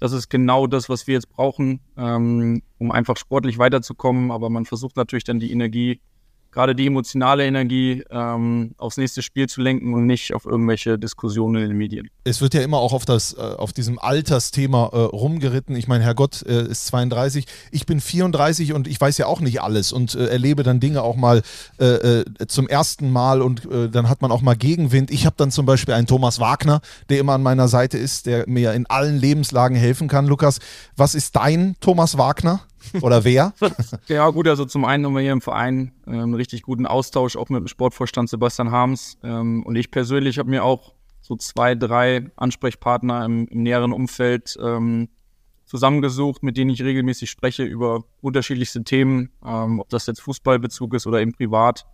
das ist genau das, was wir jetzt brauchen, ähm, um einfach sportlich weiterzukommen. Aber man versucht natürlich dann die Energie gerade die emotionale Energie ähm, aufs nächste Spiel zu lenken und nicht auf irgendwelche Diskussionen in den Medien. Es wird ja immer auch auf, das, äh, auf diesem Altersthema äh, rumgeritten. Ich meine, Herrgott äh, ist 32, ich bin 34 und ich weiß ja auch nicht alles und äh, erlebe dann Dinge auch mal äh, äh, zum ersten Mal und dann hat man auch mal Gegenwind. Ich habe dann zum Beispiel einen Thomas Wagner, der immer an meiner Seite ist, der mir in allen Lebenslagen helfen kann. Lukas, was ist dein Thomas Wagner? Oder wer? ja, gut, also zum einen haben wir hier im Verein äh, einen richtig guten Austausch, auch mit dem Sportvorstand Sebastian Harms. Ähm, und ich persönlich habe mir auch so zwei, drei Ansprechpartner im, im näheren Umfeld ähm, zusammengesucht, mit denen ich regelmäßig spreche über unterschiedlichste Themen, ähm, ob das jetzt Fußballbezug ist oder eben privat.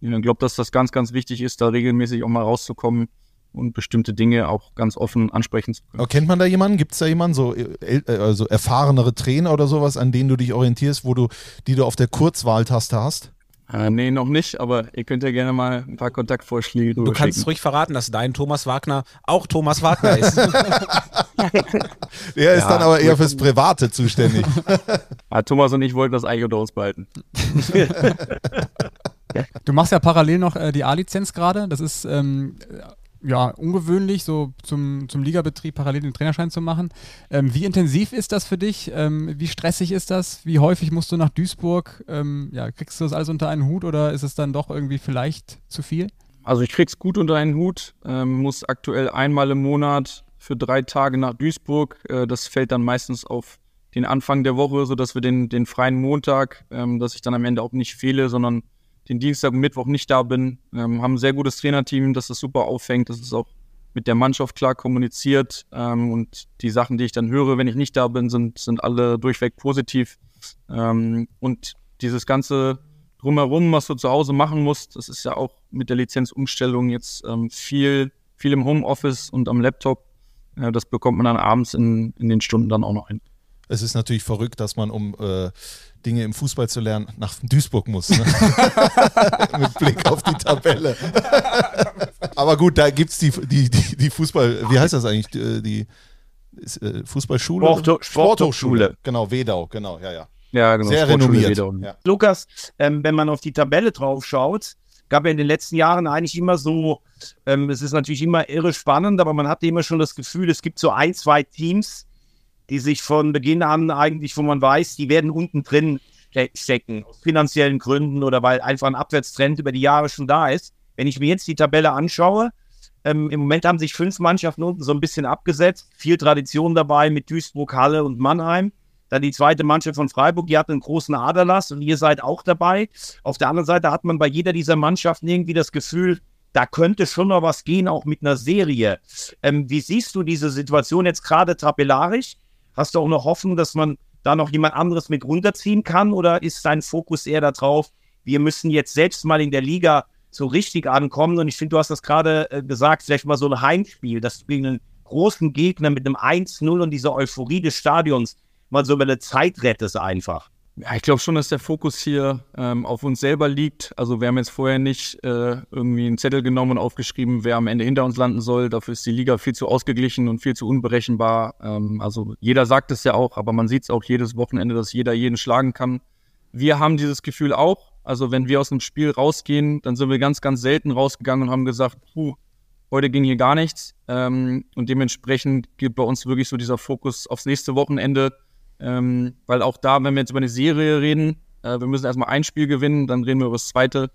Ich glaube, dass das ganz, ganz wichtig ist, da regelmäßig auch mal rauszukommen und bestimmte Dinge auch ganz offen ansprechen zu können. kennt man da jemanden? Gibt es da jemanden, so äh, also erfahrenere Trainer oder sowas, an denen du dich orientierst, wo du, die du auf der Kurzwahltaste hast? Äh, nee, noch nicht, aber ihr könnt ja gerne mal ein paar Kontaktvorschläge Du kannst ruhig verraten, dass dein Thomas Wagner auch Thomas Wagner ist. Der ist ja, dann aber eher fürs Private zuständig. ja, Thomas und ich wollten das eigentlich unter uns behalten. Du machst ja parallel noch äh, die A-Lizenz gerade. Das ist ähm, ja, ungewöhnlich, so zum, zum Ligabetrieb parallel den Trainerschein zu machen. Ähm, wie intensiv ist das für dich? Ähm, wie stressig ist das? Wie häufig musst du nach Duisburg? Ähm, ja, kriegst du das alles unter einen Hut oder ist es dann doch irgendwie vielleicht zu viel? Also ich krieg's gut unter einen Hut, ähm, muss aktuell einmal im Monat für drei Tage nach Duisburg. Äh, das fällt dann meistens auf den Anfang der Woche, sodass wir den, den freien Montag, ähm, dass ich dann am Ende auch nicht fehle, sondern den Dienstag und Mittwoch nicht da bin. Ähm, haben ein sehr gutes Trainerteam, das das super auffängt, das ist auch mit der Mannschaft klar kommuniziert ähm, und die Sachen, die ich dann höre, wenn ich nicht da bin, sind, sind alle durchweg positiv. Ähm, und dieses ganze Drumherum, was du zu Hause machen musst, das ist ja auch mit der Lizenzumstellung jetzt ähm, viel, viel im Homeoffice und am Laptop. Äh, das bekommt man dann abends in, in den Stunden dann auch noch hin. Es ist natürlich verrückt, dass man um äh, Dinge im Fußball zu lernen, nach Duisburg muss. Ne? Mit Blick auf die Tabelle. Aber gut, da gibt es die, die, die, die, Fußball, wie heißt das eigentlich? Die, die äh, Fußballschule? Sport, Sporthochschule. Genau, Wedau, genau, ja, ja. Ja, genau. Sehr renommiert. Ja. Lukas, ähm, wenn man auf die Tabelle drauf schaut, gab ja in den letzten Jahren eigentlich immer so, ähm, es ist natürlich immer irre spannend, aber man hatte immer schon das Gefühl, es gibt so ein, zwei Teams, die sich von Beginn an eigentlich, wo man weiß, die werden unten drin stecken, aus finanziellen Gründen oder weil einfach ein Abwärtstrend über die Jahre schon da ist. Wenn ich mir jetzt die Tabelle anschaue, ähm, im Moment haben sich fünf Mannschaften unten so ein bisschen abgesetzt, viel Tradition dabei mit Duisburg, Halle und Mannheim. Dann die zweite Mannschaft von Freiburg, die hat einen großen Aderlass und ihr seid auch dabei. Auf der anderen Seite hat man bei jeder dieser Mannschaften irgendwie das Gefühl, da könnte schon noch was gehen, auch mit einer Serie. Ähm, wie siehst du diese Situation jetzt gerade tabellarisch? Hast du auch noch Hoffnung, dass man da noch jemand anderes mit runterziehen kann? Oder ist dein Fokus eher darauf, wir müssen jetzt selbst mal in der Liga so richtig ankommen? Und ich finde, du hast das gerade äh, gesagt, vielleicht mal so ein Heimspiel, dass du gegen einen großen Gegner mit einem 1-0 und dieser Euphorie des Stadions mal so über eine Zeit rettest einfach. Ja, ich glaube schon, dass der Fokus hier ähm, auf uns selber liegt. Also wir haben jetzt vorher nicht äh, irgendwie einen Zettel genommen und aufgeschrieben, wer am Ende hinter uns landen soll. Dafür ist die Liga viel zu ausgeglichen und viel zu unberechenbar. Ähm, also jeder sagt es ja auch, aber man sieht es auch jedes Wochenende, dass jeder jeden schlagen kann. Wir haben dieses Gefühl auch. Also wenn wir aus einem Spiel rausgehen, dann sind wir ganz, ganz selten rausgegangen und haben gesagt, puh, heute ging hier gar nichts. Ähm, und dementsprechend geht bei uns wirklich so dieser Fokus aufs nächste Wochenende ähm, weil auch da, wenn wir jetzt über eine Serie reden, äh, wir müssen erstmal ein Spiel gewinnen, dann reden wir über das zweite.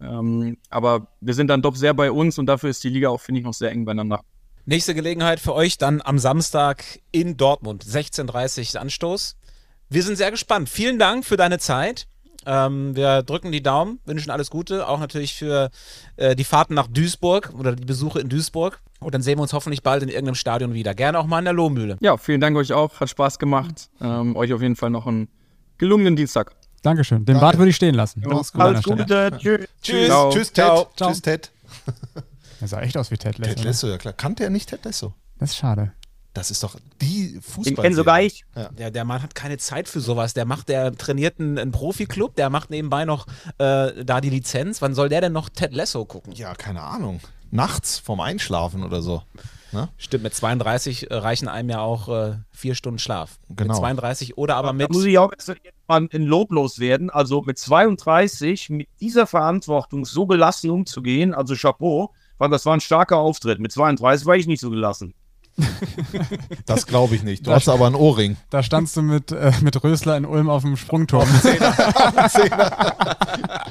Ähm, aber wir sind dann doch sehr bei uns und dafür ist die Liga auch, finde ich, noch sehr eng beieinander. Nächste Gelegenheit für euch dann am Samstag in Dortmund, 16.30 Uhr Anstoß. Wir sind sehr gespannt. Vielen Dank für deine Zeit. Ähm, wir drücken die Daumen, wünschen alles Gute, auch natürlich für äh, die Fahrten nach Duisburg oder die Besuche in Duisburg. Und dann sehen wir uns hoffentlich bald in irgendeinem Stadion wieder. Gerne auch mal in der Lohmühle. Ja, vielen Dank euch auch. Hat Spaß gemacht. Ähm, euch auf jeden Fall noch einen gelungenen Dienstag. Dankeschön. Den Danke. Bart würde ich stehen lassen. Ja, alles Gute. Tschüss. Tschüss. Tschüss, Ted. Ciao. Tschüss, Ted. Er sah echt aus wie Ted Lasso. Ted Lasso, ja klar. Kannte er nicht Ted Lasso? Das ist schade. Das ist doch die Fußball. Den kenne sogar ich. Ja. Der, der Mann hat keine Zeit für sowas. Der macht, der trainiert einen, einen Profiklub, der macht nebenbei noch äh, da die Lizenz. Wann soll der denn noch Ted Lasso gucken? Ja, keine Ahnung nachts vorm Einschlafen oder so. Ne? Stimmt, mit 32 äh, reichen einem ja auch äh, vier Stunden Schlaf. Genau. Mit 32 oder aber Da mit. muss ich auch erst mal in Lob loswerden. Also mit 32 mit dieser Verantwortung so gelassen umzugehen, also Chapeau, weil das war ein starker Auftritt. Mit 32 war ich nicht so gelassen. Das glaube ich nicht. Du hast aber einen Ohrring. Da standst du mit, äh, mit Rösler in Ulm auf dem Sprungturm.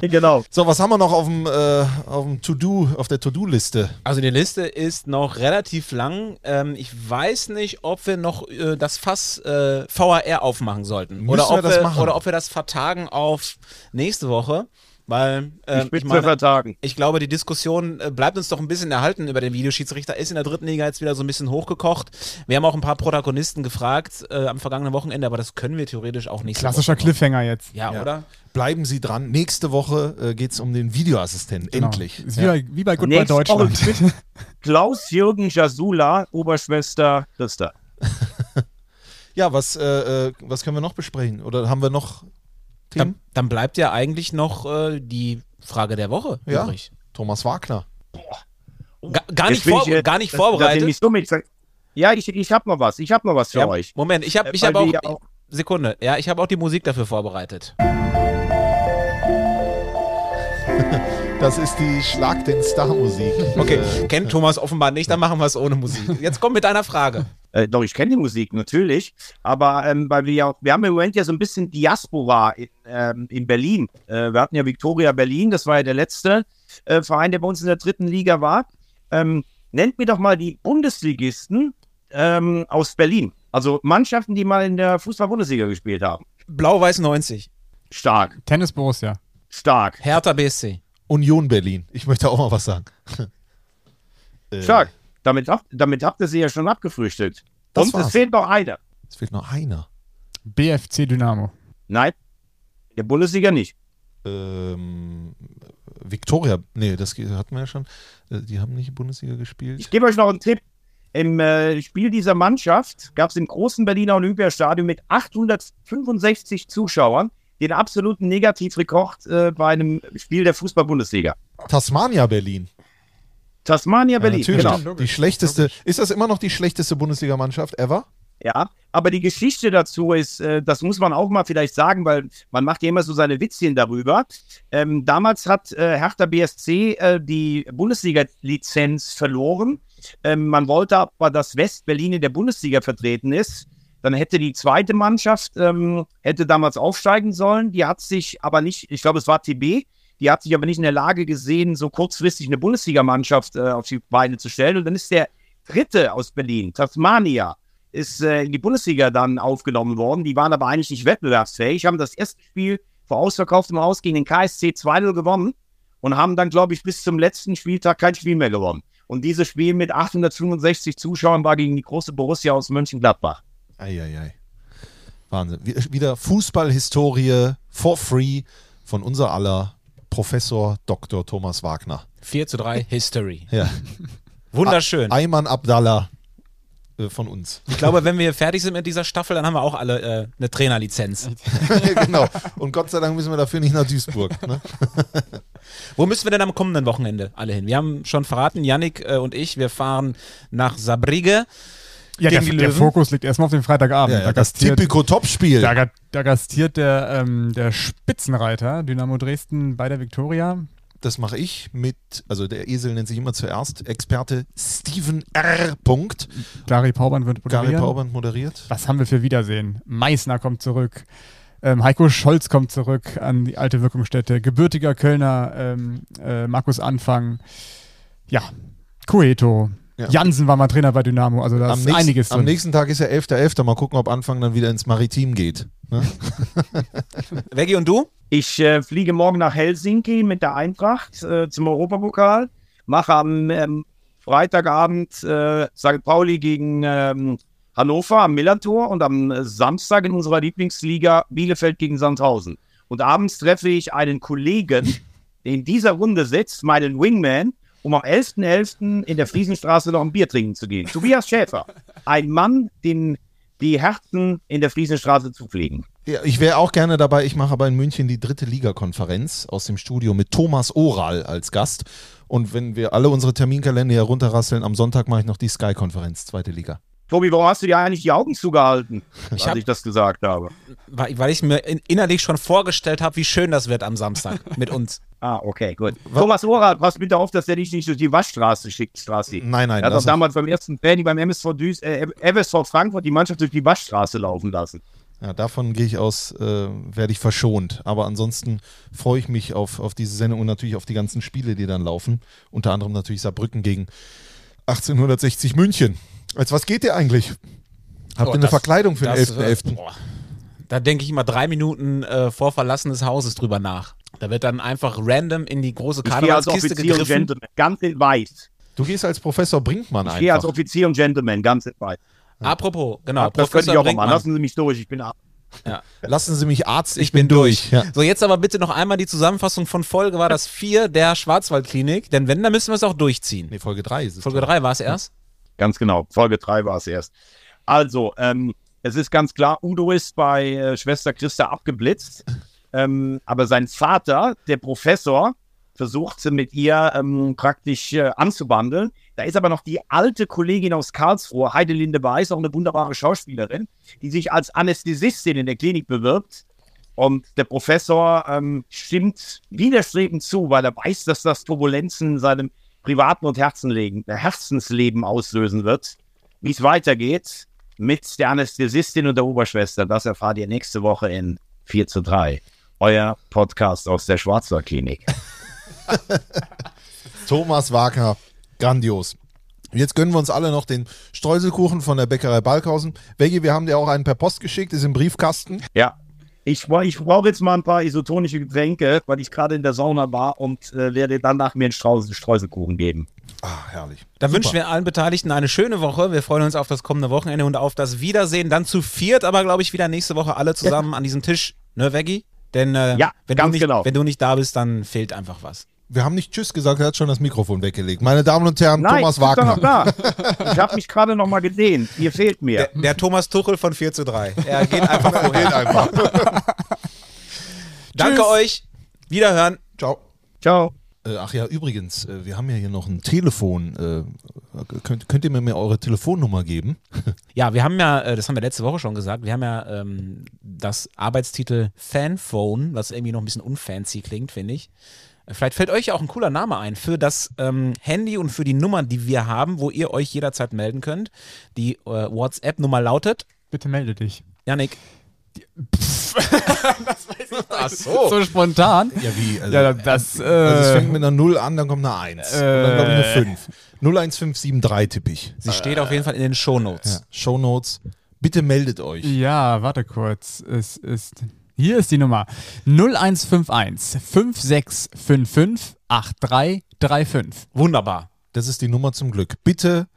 genau. So, was haben wir noch auf dem, äh, auf dem To-Do, auf der To-Do-Liste? Also die Liste ist noch relativ lang. Ähm, ich weiß nicht, ob wir noch äh, das Fass äh, VAR aufmachen sollten. Müssen oder, wir ob das wir, machen? oder ob wir das vertagen auf nächste Woche. Weil ähm, Ich bin ich, meine, vertagen. ich glaube, die Diskussion äh, bleibt uns doch ein bisschen erhalten über den Videoschiedsrichter. Ist in der dritten Liga jetzt wieder so ein bisschen hochgekocht. Wir haben auch ein paar Protagonisten gefragt äh, am vergangenen Wochenende, aber das können wir theoretisch auch nicht. Klassischer Cliffhanger jetzt. Ja, Ja. oder? Bleiben Sie dran. Nächste Woche äh, geht es um den Videoassistenten. Genau. Endlich. Ist wie, bei, wie bei Goodbye Deutschland. Klaus-Jürgen Jasula, Oberschwester Christa. Ja, was, äh, äh, was können wir noch besprechen? Oder haben wir noch Dann, dann bleibt ja eigentlich noch äh, die Frage der Woche Ja. übrig. Thomas Wagner. Ga, gar, nicht vor, ich, äh, gar nicht das- das vorbereitet. ich mit. Ja, ich, ich habe noch was. Ich habe noch was für Ja, euch. Moment, ich habe ich Weil hab auch, auch- Sekunde. Ja, ich habe auch die Musik dafür vorbereitet. Das ist die Schlag den Star Musik. Okay, Äh, kennt Thomas offenbar nicht, dann machen wir es ohne Musik. Jetzt komm mit deiner Frage. Äh, doch, ich kenne die Musik natürlich, aber ähm, weil wir ja, wir haben im Moment ja so ein bisschen Diaspora in, ähm, in Berlin. Äh, wir hatten ja Victoria Berlin, das war ja der letzte äh, Verein, der bei uns in der dritten Liga war. Ähm, nennt mir doch mal die Bundesligisten ähm, aus Berlin. Also Mannschaften, die mal in der Fußball-Bundesliga gespielt haben. Blau-Weiß 90. Stark, Tennis Borussia. stark, Hertha BSC. Union Berlin. Ich möchte auch mal was sagen. Äh, stark. Damit, habt- damit habt ihr sie ja schon abgefrühstückt. Das Und war's. es fehlt noch einer. Es fehlt noch einer. BFC Dynamo. Nein, in der Bundesliga nicht. Ähm, Victoria, nee, das hatten wir ja schon. Äh, Die haben nicht Bundesliga gespielt. Ich gebe euch noch einen Tipp. Im äh, Spiel dieser Mannschaft gab es im großen Berliner Olympiastadion mit 865 Zuschauern den absoluten Negativrekord äh, bei einem Spiel der Fußball-Bundesliga. Tasmania Berlin. Tasmania Ja, Berlin, natürlich. genau. Die schlechteste. Ist das immer noch die schlechteste Bundesligamannschaft ever? Ja, aber die Geschichte dazu ist, äh, das muss man auch mal vielleicht sagen, weil man macht ja immer so seine Witzchen darüber. Ähm, damals hat äh, Hertha BSC äh, die Bundesliga-Lizenz verloren. Ähm, man wollte aber, dass West-Berlin in der Bundesliga vertreten ist. Dann hätte die zweite Mannschaft, ähm, hätte damals aufsteigen sollen. Die hat sich aber nicht, ich glaube, es war TB, die hat sich aber nicht in der Lage gesehen, so kurzfristig eine Bundesligamannschaft äh, auf die Beine zu stellen. Und dann ist der dritte aus Berlin, Tasmania, ist äh, in die Bundesliga dann aufgenommen worden. Die waren aber eigentlich nicht wettbewerbsfähig, haben das erste Spiel vor ausverkauftem Haus gegen den KSC 2-0 gewonnen und haben dann, glaube ich, bis zum letzten Spieltag kein Spiel mehr gewonnen. Und dieses Spiel mit 865 Zuschauern war gegen die große Borussia aus Mönchengladbach. Eieiei. Wahnsinn. Wie- Wieder Fußballhistorie for free von unser aller Professor Dr. Thomas Wagner. 4 zu 3 History. Ja. Wunderschön. Ayman Abdallah äh, von uns. Ich glaube, wenn wir fertig sind mit dieser Staffel, dann haben wir auch alle äh, eine Trainerlizenz. genau. Und Gott sei Dank müssen wir dafür nicht nach Duisburg. Ne? Wo müssen wir denn am kommenden Wochenende alle hin? Wir haben schon verraten, Yannick äh, und ich, wir fahren nach Sabrige. Ja, der, der? Fokus liegt erstmal auf den Freitagabend. Ja, ja, da, das gastiert, Typico-Topspiel. da, da gastiert der, ähm, der Spitzenreiter Dynamo Dresden bei der Viktoria. Das mache ich mit, also der Esel nennt sich immer zuerst, Experte Steven R. Punkt. Gary Pauband wird Gary moderieren. Pauband moderiert. Was haben wir für Wiedersehen? Meißner kommt zurück. Ähm, Heiko Scholz kommt zurück an die alte Wirkungsstätte. Gebürtiger Kölner ähm, äh, Markus Anfang. Ja, Cueto. Ja. Jansen war mal Trainer bei Dynamo. Also da Am ist nächsten, einiges am drin. nächsten Tag ist ja 11.11. Mal gucken, ob Anfang dann wieder ins Maritim geht. Ne? Veggie und du? Ich äh, fliege morgen nach Helsinki mit der Eintracht äh, zum Europapokal, mache am ähm, Freitagabend äh, St. Pauli gegen ähm, Hannover am Millantor und am äh, Samstag in unserer Lieblingsliga Bielefeld gegen Sandhausen. Und abends treffe ich einen Kollegen, der in dieser Runde sitzt, meinen Wingman, um am 11.11. in der Friesenstraße noch ein Bier trinken zu gehen. Tobias Schäfer, ein Mann, den die Herzen in der Friesenstraße zu pflegen. Ja, ich wäre auch gerne dabei. Ich mache aber in München die dritte Liga-Konferenz aus dem Studio mit Thomas Oral als Gast. Und wenn wir alle unsere Terminkalender herunterrasseln, am Sonntag mache ich noch die Sky-Konferenz, zweite Liga. Tobi, warum hast du dir eigentlich die Augen zugehalten, Ich als hab- ich das gesagt habe? Weil, weil ich mir in, innerlich schon vorgestellt habe, wie schön das wird am Samstag mit uns. Ah, okay, gut. Thomas Orat, pass bitte auf, dass der dich nicht durch die Waschstraße schickt, Strassi. Nein, nein, Er hat doch damals beim ersten Training beim MSV, Duis, äh, MSV Frankfurt die Mannschaft durch die Waschstraße laufen lassen. Ja, davon gehe ich aus, äh, werde ich verschont. Aber ansonsten freue ich mich auf, auf diese Sendung und natürlich auf die ganzen Spiele, die dann laufen. Unter anderem natürlich Saarbrücken gegen 1860 München. Als was geht ihr eigentlich? Habt Oh, ihr eine das- Verkleidung für den das 11.11.? wird- boah. Da denke ich immer drei Minuten äh, vor Verlassen des Hauses drüber nach. Da wird dann einfach random in die große Ich Karnevalskiste Offizier und gegriffen. Gentleman, ganz in weiß. Du gehst als Professor Brinkmann Ich gehe als einfach. Offizier und Gentleman, ganz in weiß. Apropos, genau, das könnte ich auch noch Brinkmann. machen. Lassen Sie mich durch, ich bin ab. Lassen Sie mich Arzt, ich, Ich bin durch. Ja. So, jetzt aber bitte noch einmal die Zusammenfassung von Folge war das 4 der Schwarzwaldklinik, denn wenn, dann müssen wir es auch durchziehen. Nee, Folge 3 ist es. Folge glaub 3 war es erst. Ganz genau. Folge 3 war es erst. Also, ähm, es ist ganz klar, Udo ist bei äh, Schwester Christa abgeblitzt. Ähm, aber sein Vater, der Professor, versucht mit ihr ähm, praktisch äh, anzubandeln. Da ist aber noch die alte Kollegin aus Karlsruhe, Heidelinde Weiß, auch eine wunderbare Schauspielerin, die sich als Anästhesistin in der Klinik bewirbt. Und der Professor ähm, stimmt widerstrebend zu, weil er weiß, dass das Turbulenzen in seinem privaten und Herzenleben, äh, Herzensleben auslösen wird. Wie es weitergeht mit der Anästhesistin und der Oberschwester, das erfahrt ihr nächste Woche in 4 zu 3. Euer Podcast aus der Schwarzwaldklinik. Thomas Wagner, grandios. Jetzt gönnen wir uns alle noch den Streuselkuchen von der Bäckerei Balkhausen. Veggie, wir haben dir auch einen per Post geschickt, ist im Briefkasten. Ja. Ich, ich brauche jetzt mal ein paar isotonische Getränke, weil ich gerade in der Sauna war und äh, werde dann nach mir einen Streusel, Streuselkuchen geben. Ah, herrlich. Dann Super. wünschen wir allen Beteiligten eine schöne Woche. Wir freuen uns auf das kommende Wochenende und auf das Wiedersehen. Dann zu viert, aber glaube ich wieder nächste Woche alle zusammen an diesem Tisch. Ne, Veggie? Denn äh, Ja, wenn, ganz du nicht, genau. wenn du nicht da bist, dann fehlt einfach was. Wir haben nicht Tschüss gesagt, er hat schon das Mikrofon weggelegt. Meine Damen und Herren, Thomas ich bin doch Wagner. noch da. Ich habe mich gerade noch mal gesehen. Ihr fehlt mir. Der, der Thomas Tuchel von 4 zu 3. Er geht einfach Geht vorher. einfach. Danke euch. Wiederhören. Ciao. Ciao. Äh, ach ja, übrigens, äh, wir haben ja hier noch ein Telefon. Äh, könnt, könnt ihr mir eure Telefonnummer geben? Ja, wir haben ja, das haben wir letzte Woche schon gesagt, wir haben ja ähm, das Arbeitstitel Fanphone, was irgendwie noch ein bisschen unfancy klingt, finde ich. Äh, Vielleicht fällt euch ja auch ein cooler Name ein für das ähm, Handy und für die Nummer, die wir haben, wo ihr euch jederzeit melden könnt. Die äh, WhatsApp-Nummer lautet, Bitte melde dich. Janik, Ach so. So spontan. Ja, wie? Also, Ja, das, äh, also es fängt mit einer 0 an, dann kommt eine 1. und dann glaube ich eine Äh. 5. 01573 tippe ich. sie steht auf jeden Fall in den Shownotes. Ja. Shownotes. Bitte meldet euch. Ja, warte kurz. Es ist. Hier ist die Nummer 0151 5655 8335. Wunderbar. Das ist die Nummer zum Glück. Bitte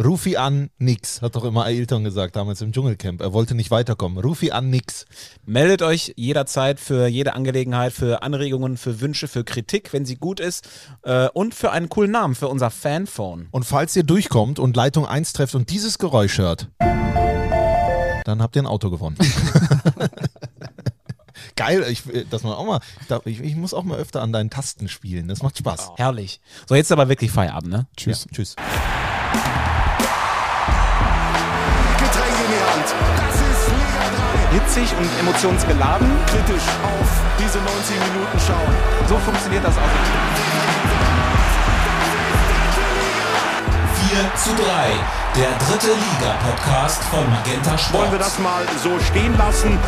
rufi an nix, hat doch immer Ailton gesagt damals im Dschungelcamp. Er wollte nicht weiterkommen. Rufi an nix. Meldet euch jederzeit für jede Angelegenheit, für Anregungen, für Wünsche, für Kritik, wenn sie gut ist äh, und für einen coolen Namen für unser Fanphone. Und falls ihr durchkommt und Leitung 1 trefft und dieses Geräusch hört, dann habt ihr ein Auto gewonnen. Geil, ich, dass man auch mal, ich, darf- ich, ich muss auch mal öfter an deinen Tasten spielen. Das macht Spaß. Herrlich. So, jetzt aber wirklich Feierabend, ne? Tschüss. Tschüss. Getränke in die Hand. Das ist Liga Hitzig und emotionsgeladen. 3. Kritisch auf diese 90 Minuten schauen. So funktioniert das auch. 4 zu 3, der dritte Liga-Podcast von Magenta Sport. Wollen wir das mal so stehen lassen?